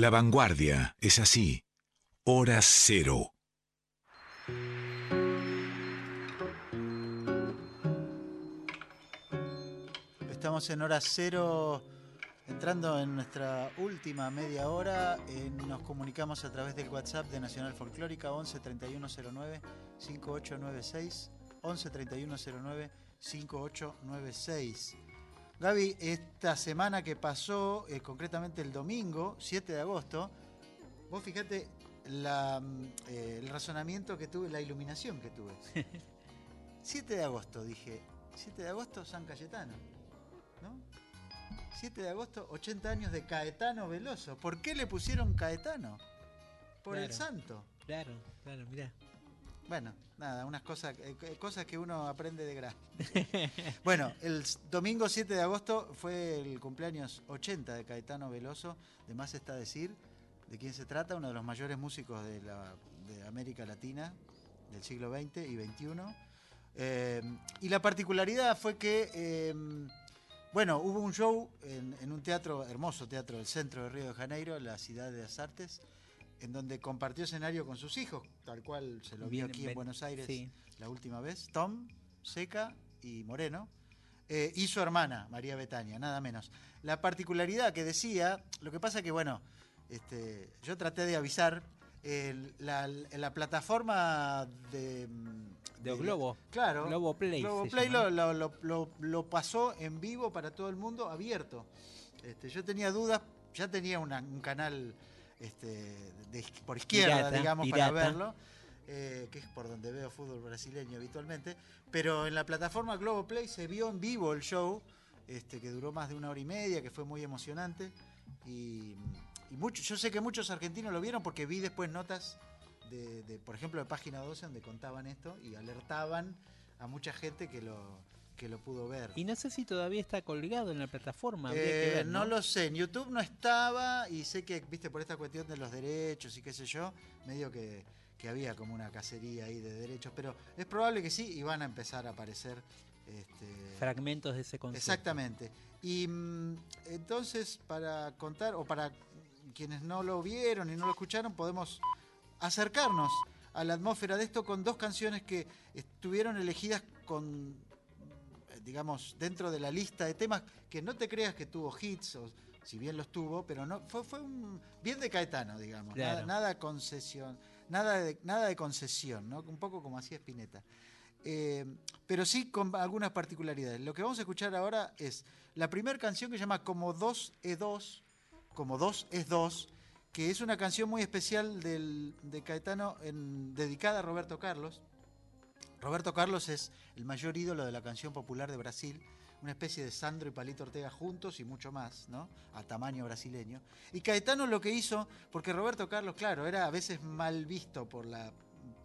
La vanguardia es así. Hora cero. Estamos en hora cero, entrando en nuestra última media hora. eh, nos comunicamos a través del WhatsApp de Nacional Folclórica 11 3109 5896. 11 3109 5896. Gaby, esta semana que pasó, eh, concretamente el domingo, 7 de agosto, vos fíjate la, mm, eh, el razonamiento que tuve, la iluminación que tuve. 7 de agosto, dije. 7 de agosto, San Cayetano. ¿No? 7 de agosto, 80 años de Caetano Veloso. ¿Por qué le pusieron Caetano? Por el santo. Claro, claro, mirá. Bueno, nada, unas cosas, eh, eh, cosas que uno aprende de grande. bueno, el domingo 7 de agosto fue el cumpleaños 80 de Caetano Veloso. De más está decir de quién se trata, uno de los mayores músicos de, América Latina del siglo XX y XXI. Eh, y la particularidad fue que, eh, bueno, hubo un show en, en un teatro, hermoso teatro del centro de Río de Janeiro, la Ciudad de las Artes, en donde compartió escenario con sus hijos, tal cual se lo vio aquí en Buenos Aires sí. la última vez, Tom, Seca y Moreno, eh, y su hermana, María Betania, nada menos. La particularidad que decía, lo que pasa que, bueno, este, yo traté de avisar, el- la, la plataforma de... mm, De Globo. Claro. Globo Play Globo Play lo, lo- lo- lo- lo pasó en vivo para todo el mundo, abierto. Este, yo tenía dudas, ya tenía una- un canal este, de- por izquierda, Pirata, digamos, pirata. para verlo, eh, que es por donde veo fútbol brasileño habitualmente. Pero en la plataforma Globo Play se vio en vivo el show, este, que duró más de una hora y media, que fue muy emocionante. Y, y mucho, yo sé que muchos argentinos lo vieron porque vi después notas de, de, por ejemplo, de Página 12 donde contaban esto y alertaban a mucha gente que lo, que lo pudo ver. Y no sé si todavía está colgado en la plataforma. Eh, que ver, ¿no? lo sé, en YouTube no estaba y sé que, viste, por esta cuestión de los derechos y qué sé yo, medio que, que había como una cacería ahí de derechos, pero es probable que sí y van a empezar a aparecer. Este, Fragmentos de ese concepto. Exactamente. Y mm, entonces, para contar, o para quienes no lo vieron y no lo escucharon, podemos acercarnos a la atmósfera de esto con dos canciones que estuvieron elegidas con, digamos, dentro de la lista de temas que no te creas que tuvo hits, o si bien los tuvo, pero no fue, fue un bien de Caetano, digamos. Nada, Claro. nada concesión, nada de, nada de concesión, ¿no? Un poco como hacía Spinetta. Eh, pero sí con algunas particularidades. Lo que vamos a escuchar ahora es la primera canción que se llama Como dos es dos, como dos es dos, que es una canción muy especial del, de Caetano en- dedicada a Roberto Carlos. Roberto Carlos es el mayor ídolo de la canción popular de Brasil, una especie de Sandro y Palito Ortega juntos y mucho más, ¿no? A tamaño brasileño. Y Caetano lo que hizo, porque Roberto Carlos, claro, era a veces mal visto por la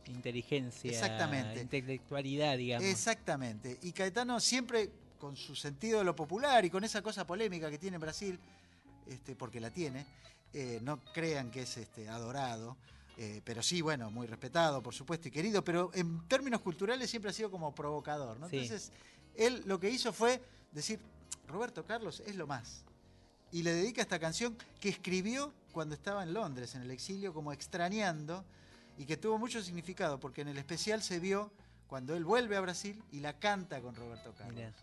Inteligencia. Exactamente. Intelectualidad, digamos. Exactamente. Y Caetano siempre con su sentido de lo popular y con esa cosa polémica que tiene Brasil, este, porque la tiene, eh, no crean que es este, adorado, eh, pero sí, bueno, muy respetado, por supuesto, y querido, pero en términos culturales siempre ha sido como provocador. ¿no? Sí. Entonces, él lo que hizo fue decir, Roberto Carlos es lo más. Y le dedica esta canción que escribió cuando estaba en Londres, en el exilio, como extrañando, y que tuvo mucho significado, porque en el especial se vio cuando él vuelve a Brasil y la canta con Roberto Carlos.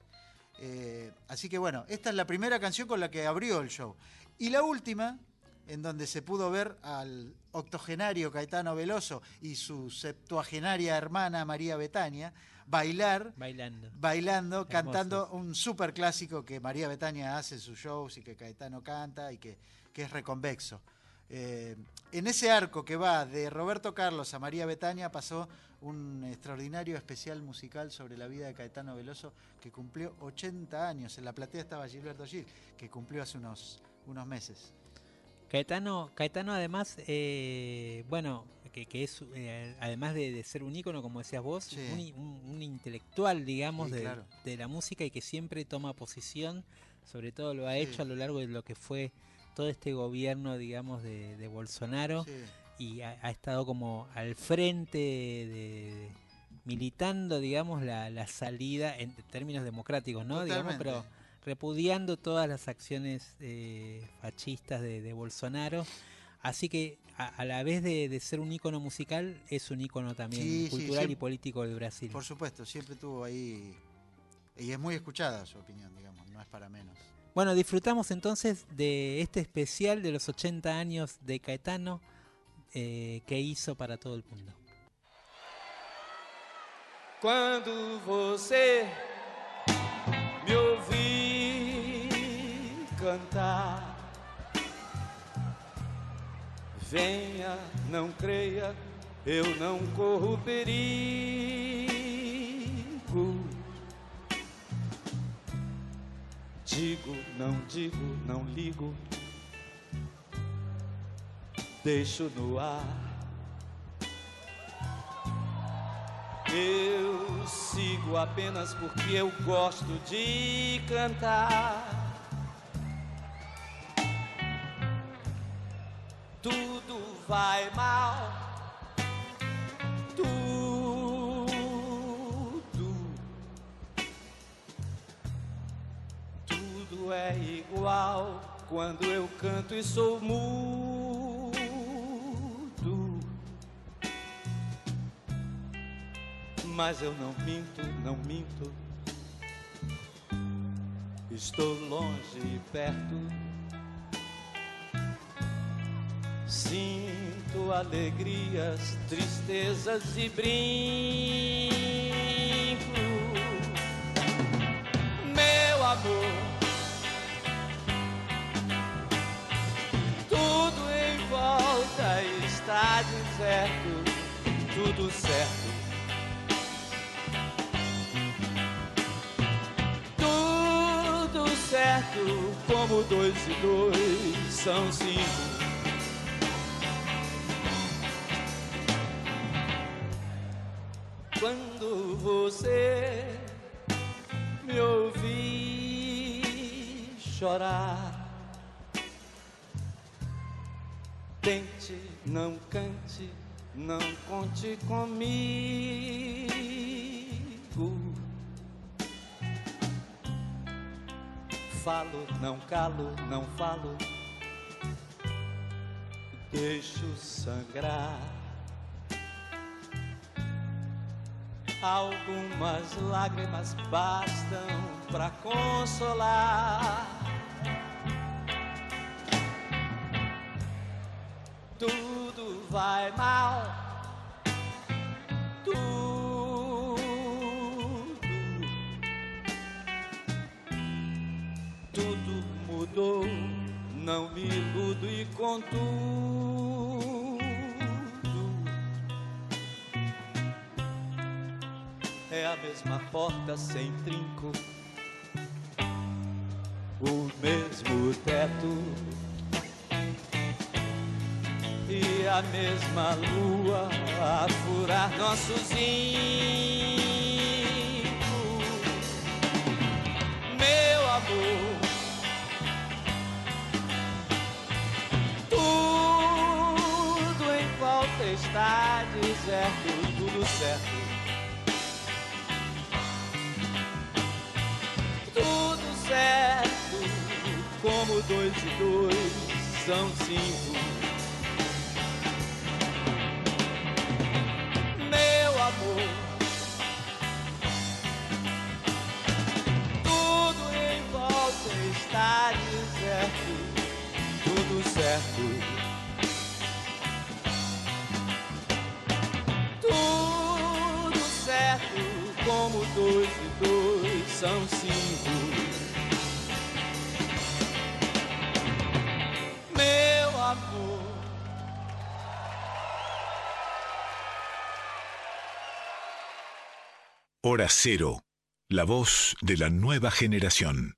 Eh, así que bueno, esta es la primera canción con la que abrió el show. Y la última, en donde se pudo ver al octogenario Caetano Veloso y su septuagenaria hermana María Betania bailar, Bailando. bailando, Hermoso. cantando un super clásico que María Betania hace en sus shows y que Caetano canta y que, que es reconvexo. Eh, en ese arco que va de Roberto Carlos a María Betania pasó un extraordinario especial musical sobre la vida de Caetano Veloso que cumplió 80 años. En la platea estaba Gilberto Gil, que cumplió hace unos, unos meses. Caetano, Caetano además, eh, bueno, que, que es, eh, además de, de ser un ícono, como decías vos, Sí. un, i- un- un intelectual, digamos, Sí, de, claro. de la música y que siempre toma posición, sobre todo lo ha Sí. hecho a lo largo de lo que fue todo este gobierno, digamos, de, de Bolsonaro y ha, ha estado como al frente de, militando, digamos, la, la salida en términos democráticos, ¿no? Digamos, pero repudiando todas las acciones eh, fascistas de, de Bolsonaro. Así que a, a la vez de, de ser un ícono musical, es un ícono también Sí, sí, cultural y político del Brasil. Por supuesto, siempre tuvo ahí. Y es muy escuchada su opinión, digamos, no es para menos. Bueno, disfrutamos entonces de este especial de los 80 años de Caetano eh, que hizo para todo el mundo. Quando você me cantar, venha, não creia, eu não corro perigo. Digo, não digo, não ligo, deixo no ar. Eu sigo apenas porque eu gosto de cantar. Vai mal. Tudo. Tudo é igual quando eu canto e sou mudo. Mas eu não minto, não minto. Estou longe e perto. Sinto alegrias, tristezas e brinco. Meu amor, tudo em volta está deserto, tudo certo. Tudo certo, como dois e dois são cinco. Quando você me ouvir chorar, tente, não cante, não conte comigo. Falo, não calo, não falo, deixo sangrar. Algumas lágrimas bastam para consolar. Tudo vai mal. Tudo. Tudo mudou. Não me iludo e contudo. Mesma porta sem trinco, o mesmo teto e a mesma lua a furar nossos zinco. Meu amor, tudo em volta está deserto, tudo certo. Dois e dois são cinco. Meu amor, tudo em volta está deserto. Tudo certo. Tudo certo, como dois e dois são cinco. Hora Cero, la voz de la nueva generación.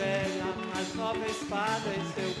Velha, mais nova espada em seu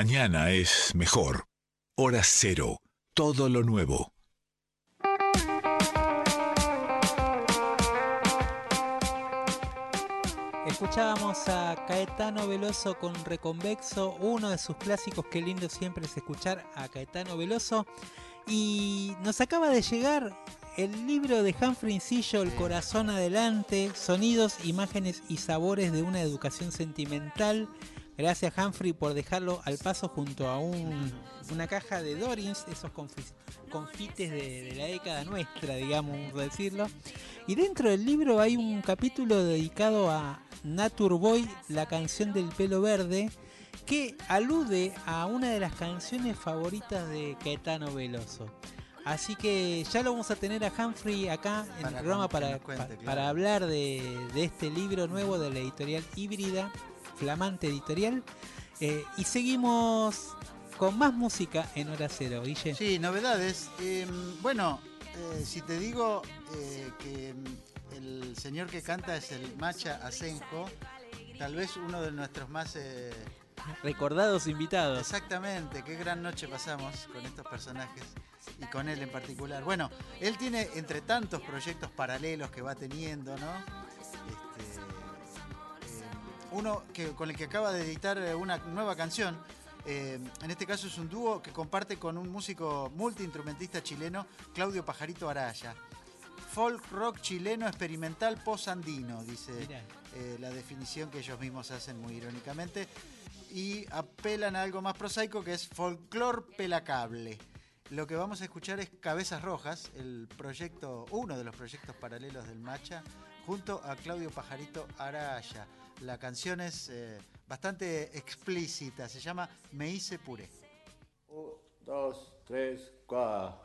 Mañana es mejor. Hora cero. Todo lo nuevo. Escuchábamos a Caetano Veloso con Reconvexo, uno de sus clásicos, qué lindo siempre es escuchar a Caetano Veloso. Y nos acaba de llegar el libro de Humphrey Sillo, El corazón adelante, sonidos, imágenes y sabores de una educación sentimental. Gracias Humphrey por dejarlo al paso junto a un- una caja de Dorins, esos confi- confites de, de la década nuestra, digamos, decirlo. Y dentro del libro hay un capítulo dedicado a Nature Boy, la canción del pelo verde, que alude a una de las canciones favoritas de Caetano Veloso. Así que ya lo vamos a tener a Humphrey acá en Para el programa cuente, claro. para hablar de, de este libro nuevo de la editorial Híbrida, flamante editorial. Eh, y seguimos con más música en Hora Cero, Guille. Sí, novedades. Eh, bueno, eh, si te digo eh, que mm, el señor que canta es el Macha Asenjo, tal vez uno de nuestros más... Recordados invitados. Exactamente, qué gran noche pasamos con estos personajes y con él en particular. Bueno, él tiene entre tantos proyectos paralelos que va teniendo, ¿no? Uno que, con el que acaba de editar eh, una nueva canción. Eh, en este caso es un dúo que comparte con un músico multiinstrumentista chileno, Claudio Pajarito Araya. Folk rock chileno experimental post-andino, dice eh, la definición que ellos mismos hacen muy irónicamente. Y apelan a algo más prosaico que es folclor pelacable. Lo que vamos a escuchar es Cabezas Rojas, el proyecto, uno de los proyectos paralelos del Macha, junto a Claudio Pajarito Araya. La canción es eh, bastante explícita, se llama Me hice puré. Un, dos, tres, cuatro.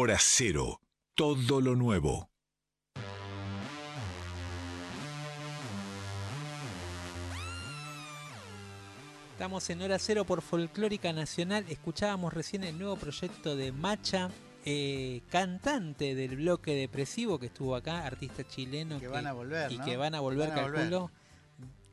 Hora cero. Todo lo nuevo. Estamos en hora cero por Folclórica Nacional. Escuchábamos recién el nuevo proyecto de Macha, eh, cantante del bloque depresivo que estuvo acá, artista chileno. Que van a volver, Y ¿no? que van a volver, Van a volver.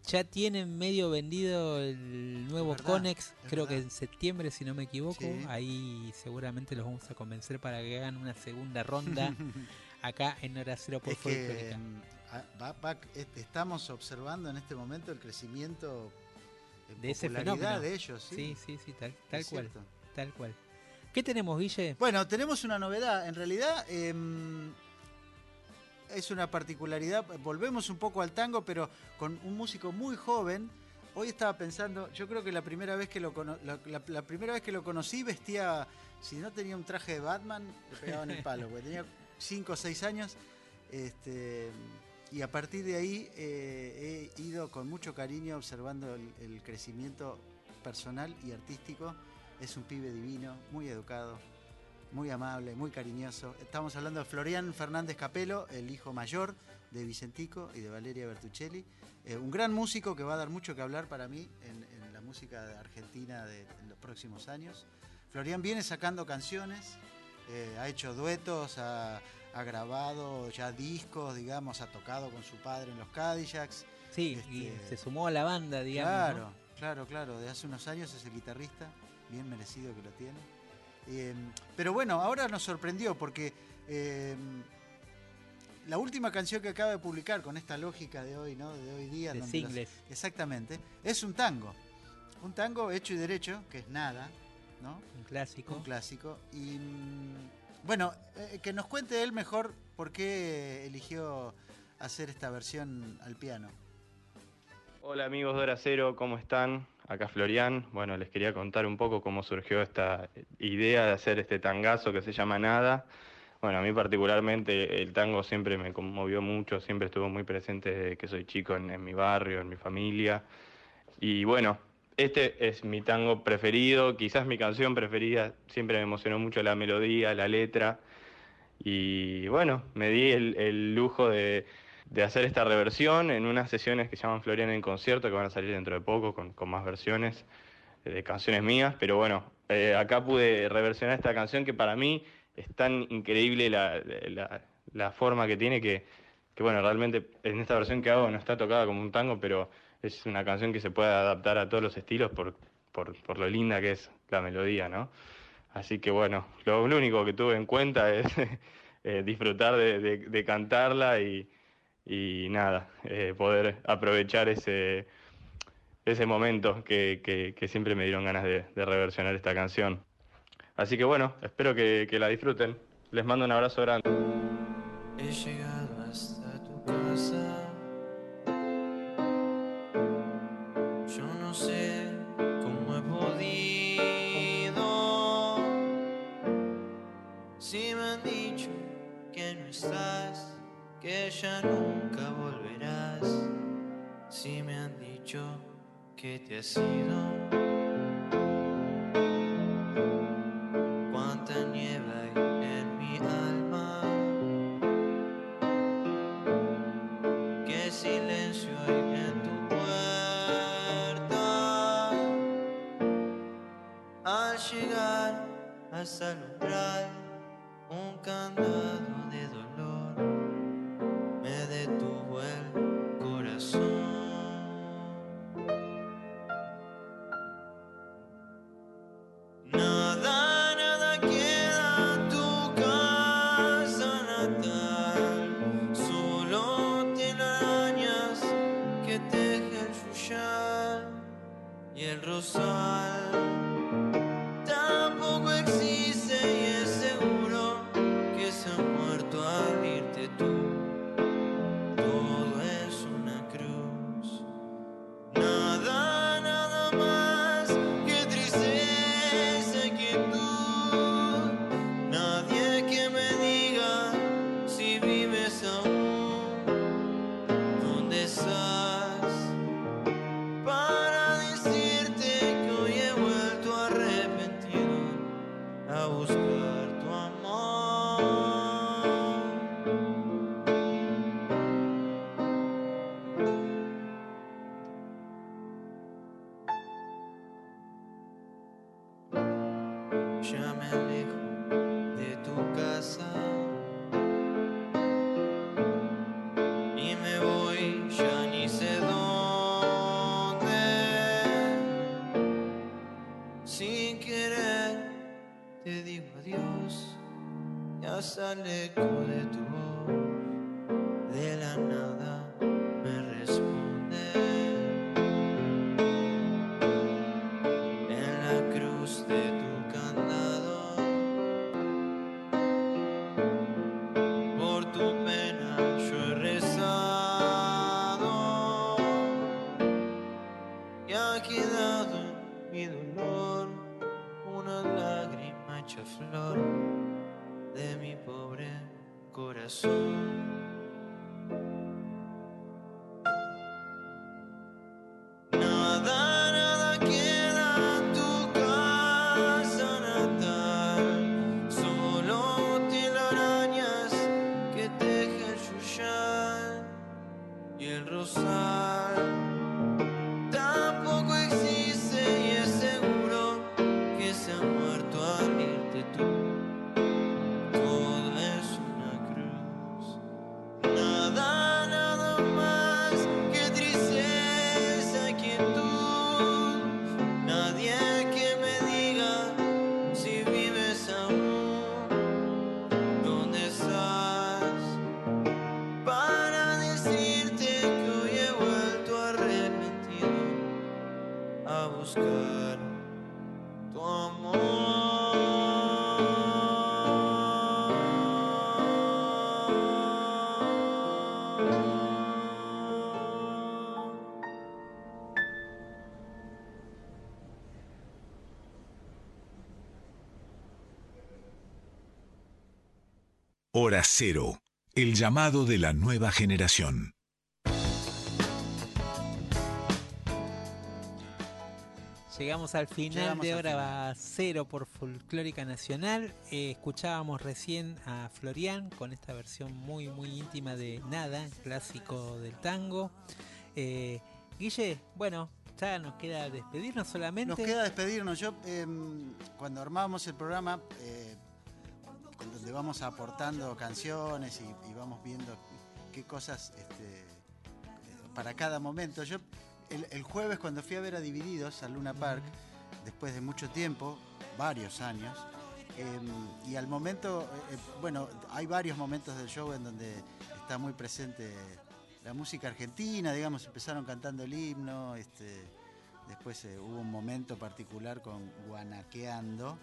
Ya tienen medio vendido el nuevo verdad, Conex, creo que en septiembre, si no me equivoco. Sí. Ahí seguramente los vamos a convencer para que hagan una segunda ronda acá en hora cero por Es que mm, a- va- va- est- estamos observando en este momento el crecimiento en De ese popularidad fenómeno. de ellos. Sí, Sí, sí, sí, tal, tal cual. cierto. Tal cual. ¿Qué tenemos, Guille? Bueno, tenemos una novedad. En realidad em, es una particularidad. Volvemos un poco al tango, pero con un músico muy joven. Hoy estaba pensando, yo creo que la primera vez que lo conocí vestía, si no tenía un traje de Batman, le en el palo, porque tenía 5 o 6 años. Este, y a partir de ahí eh, he ido con mucho cariño observando el crecimiento personal y artístico. Es un pibe divino, muy educado, muy amable, muy cariñoso. Estamos hablando de Florian Fernández Capelo, el hijo mayor de Vicentico y de Valeria Bertuccelli. Eh, un gran músico que va a dar mucho que hablar para mí en, en la música argentina de, en los próximos años. Florian viene sacando canciones, eh, ha hecho duetos, ha, ha grabado ya discos, digamos, ha tocado con su padre en los Cadillacs. Sí, y Este, se sumó a la banda, digamos. Claro, ¿no? claro, claro. De hace unos años es el guitarrista, bien merecido que lo tiene. Eh, pero bueno, ahora nos sorprendió porque eh, la última canción que acaba de publicar con esta lógica de hoy, ¿no? De hoy día. De donde los- singles. exactamente. Es un tango. Un tango hecho y derecho, que es nada, ¿no? Un clásico. Un clásico. Y mm, bueno, eh, que nos cuente él mejor por qué eligió hacer esta versión al piano. Hola amigos de Hora Cero, ¿cómo están? Acá Florian. Bueno, les quería contar un poco cómo surgió esta idea de hacer este tangazo que se llama Nada. Bueno, a mí particularmente el tango siempre me conmovió mucho, siempre estuvo muy presente que soy chico en, mi barrio, en mi familia. Y bueno, este es mi tango preferido, quizás mi canción preferida, siempre me emocionó mucho la melodía, la letra. Y bueno, me di el lujo de, de hacer esta reversión en unas sesiones que se llaman Florian en concierto, que van a salir dentro de poco con, con más versiones eh, de canciones mías. Pero bueno, eh, acá pude reversionar esta canción que para mí es tan increíble la, la- la forma que tiene que, que, bueno, realmente en esta versión que hago no está tocada como un tango, pero es una canción que se puede adaptar a todos los estilos por, por, por lo linda que es la melodía, ¿no? Así que bueno, lo, lo único que tuve en cuenta es eh, disfrutar de, de- de cantarla y, y nada, eh, poder aprovechar ese, ese momento que, que- siempre me dieron ganas de, de reversionar esta canción. Así que bueno, espero que, que la disfruten. Les mando un abrazo grande. He llegado hasta tu casa. Que te Cero, el llamado de la nueva generación. Llegamos al final Llegamos de al hora cero por Folclórica Nacional. Eh, escuchábamos recién a Florian con esta versión muy muy íntima de Nada, clásico del tango. Eh, Guille, bueno, ya nos queda despedirnos solamente. Nos queda despedirnos. Yo, eh, cuando armamos el programa, eh, vamos aportando canciones y, y vamos viendo qué cosas este, para cada momento. Yo, el, el jueves, cuando fui a ver a Divididos al Luna Park, después de mucho tiempo, varios años, eh, y al momento, eh, bueno, hay varios momentos del show en donde está muy presente la música argentina, digamos, empezaron cantando el himno, este, después eh, hubo un momento particular con Guanaqueando,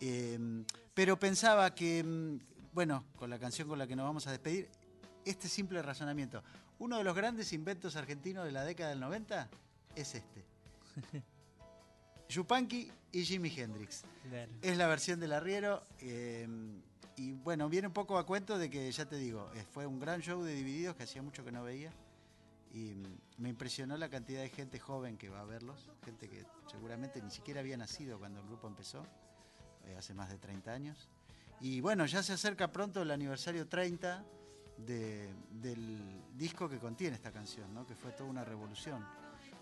eh, pero pensaba que, mm, bueno, con la canción con la que nos vamos a despedir, este simple razonamiento, uno de los grandes inventos argentinos de la década del 90 es este. Yupanqui y Jimi Hendrix. Claro. Es la versión del arriero. eh, y bueno, viene un poco a cuento de que, ya te digo, eh, fue un gran show de Divididos que hacía mucho que no veía. Y me impresionó la cantidad de gente joven que va a verlos. Gente que seguramente ni siquiera había nacido cuando el grupo empezó, eh, hace más de 30 años. Y bueno, ya se acerca pronto el aniversario 30 de- del disco que contiene esta canción, ¿no? que fue toda una revolución.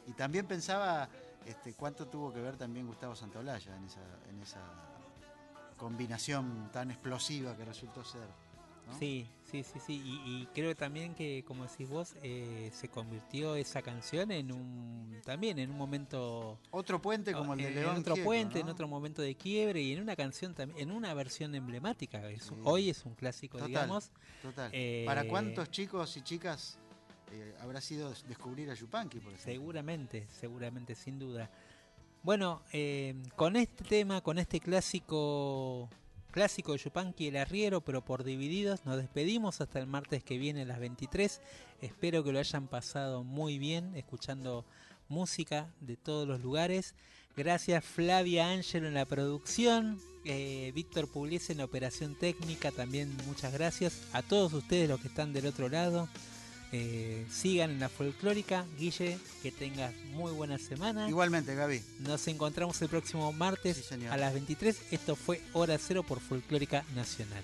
Y también pensaba este, cuánto tuvo que ver también Gustavo Santaolalla en esa, en esa combinación tan explosiva que resultó ser. ¿No? Sí, sí, sí, sí. Y, y creo también que, como decís vos, eh, se convirtió esa canción en un también en un momento Otro puente como el de en, León. en otro puente, en otro momento de quiebre y en una canción también, en una versión emblemática. Es- Sí. Hoy es un clásico, Total, digamos. Total. Eh, ¿Para cuántos chicos y chicas eh, habrá sido descubrir a Yupanqui, por ejemplo? Seguramente, seguramente, sin duda. Bueno, eh, con este tema, con este clásico clásico de Yupanqui el arriero, pero por divididos, nos despedimos hasta el martes que viene a las 23. Espero que lo hayan pasado muy bien escuchando música de todos los lugares. Gracias Flavia Ángelo en la producción, eh, Víctor Pugliese en la operación técnica, también muchas gracias a todos ustedes los que están del otro lado. Eh, sigan en la folclórica. Guille, que tengas muy buena semana. Igualmente, Gaby. Nos encontramos el próximo martes Sí, a las 23. Esto fue Hora Cero por Folclórica Nacional.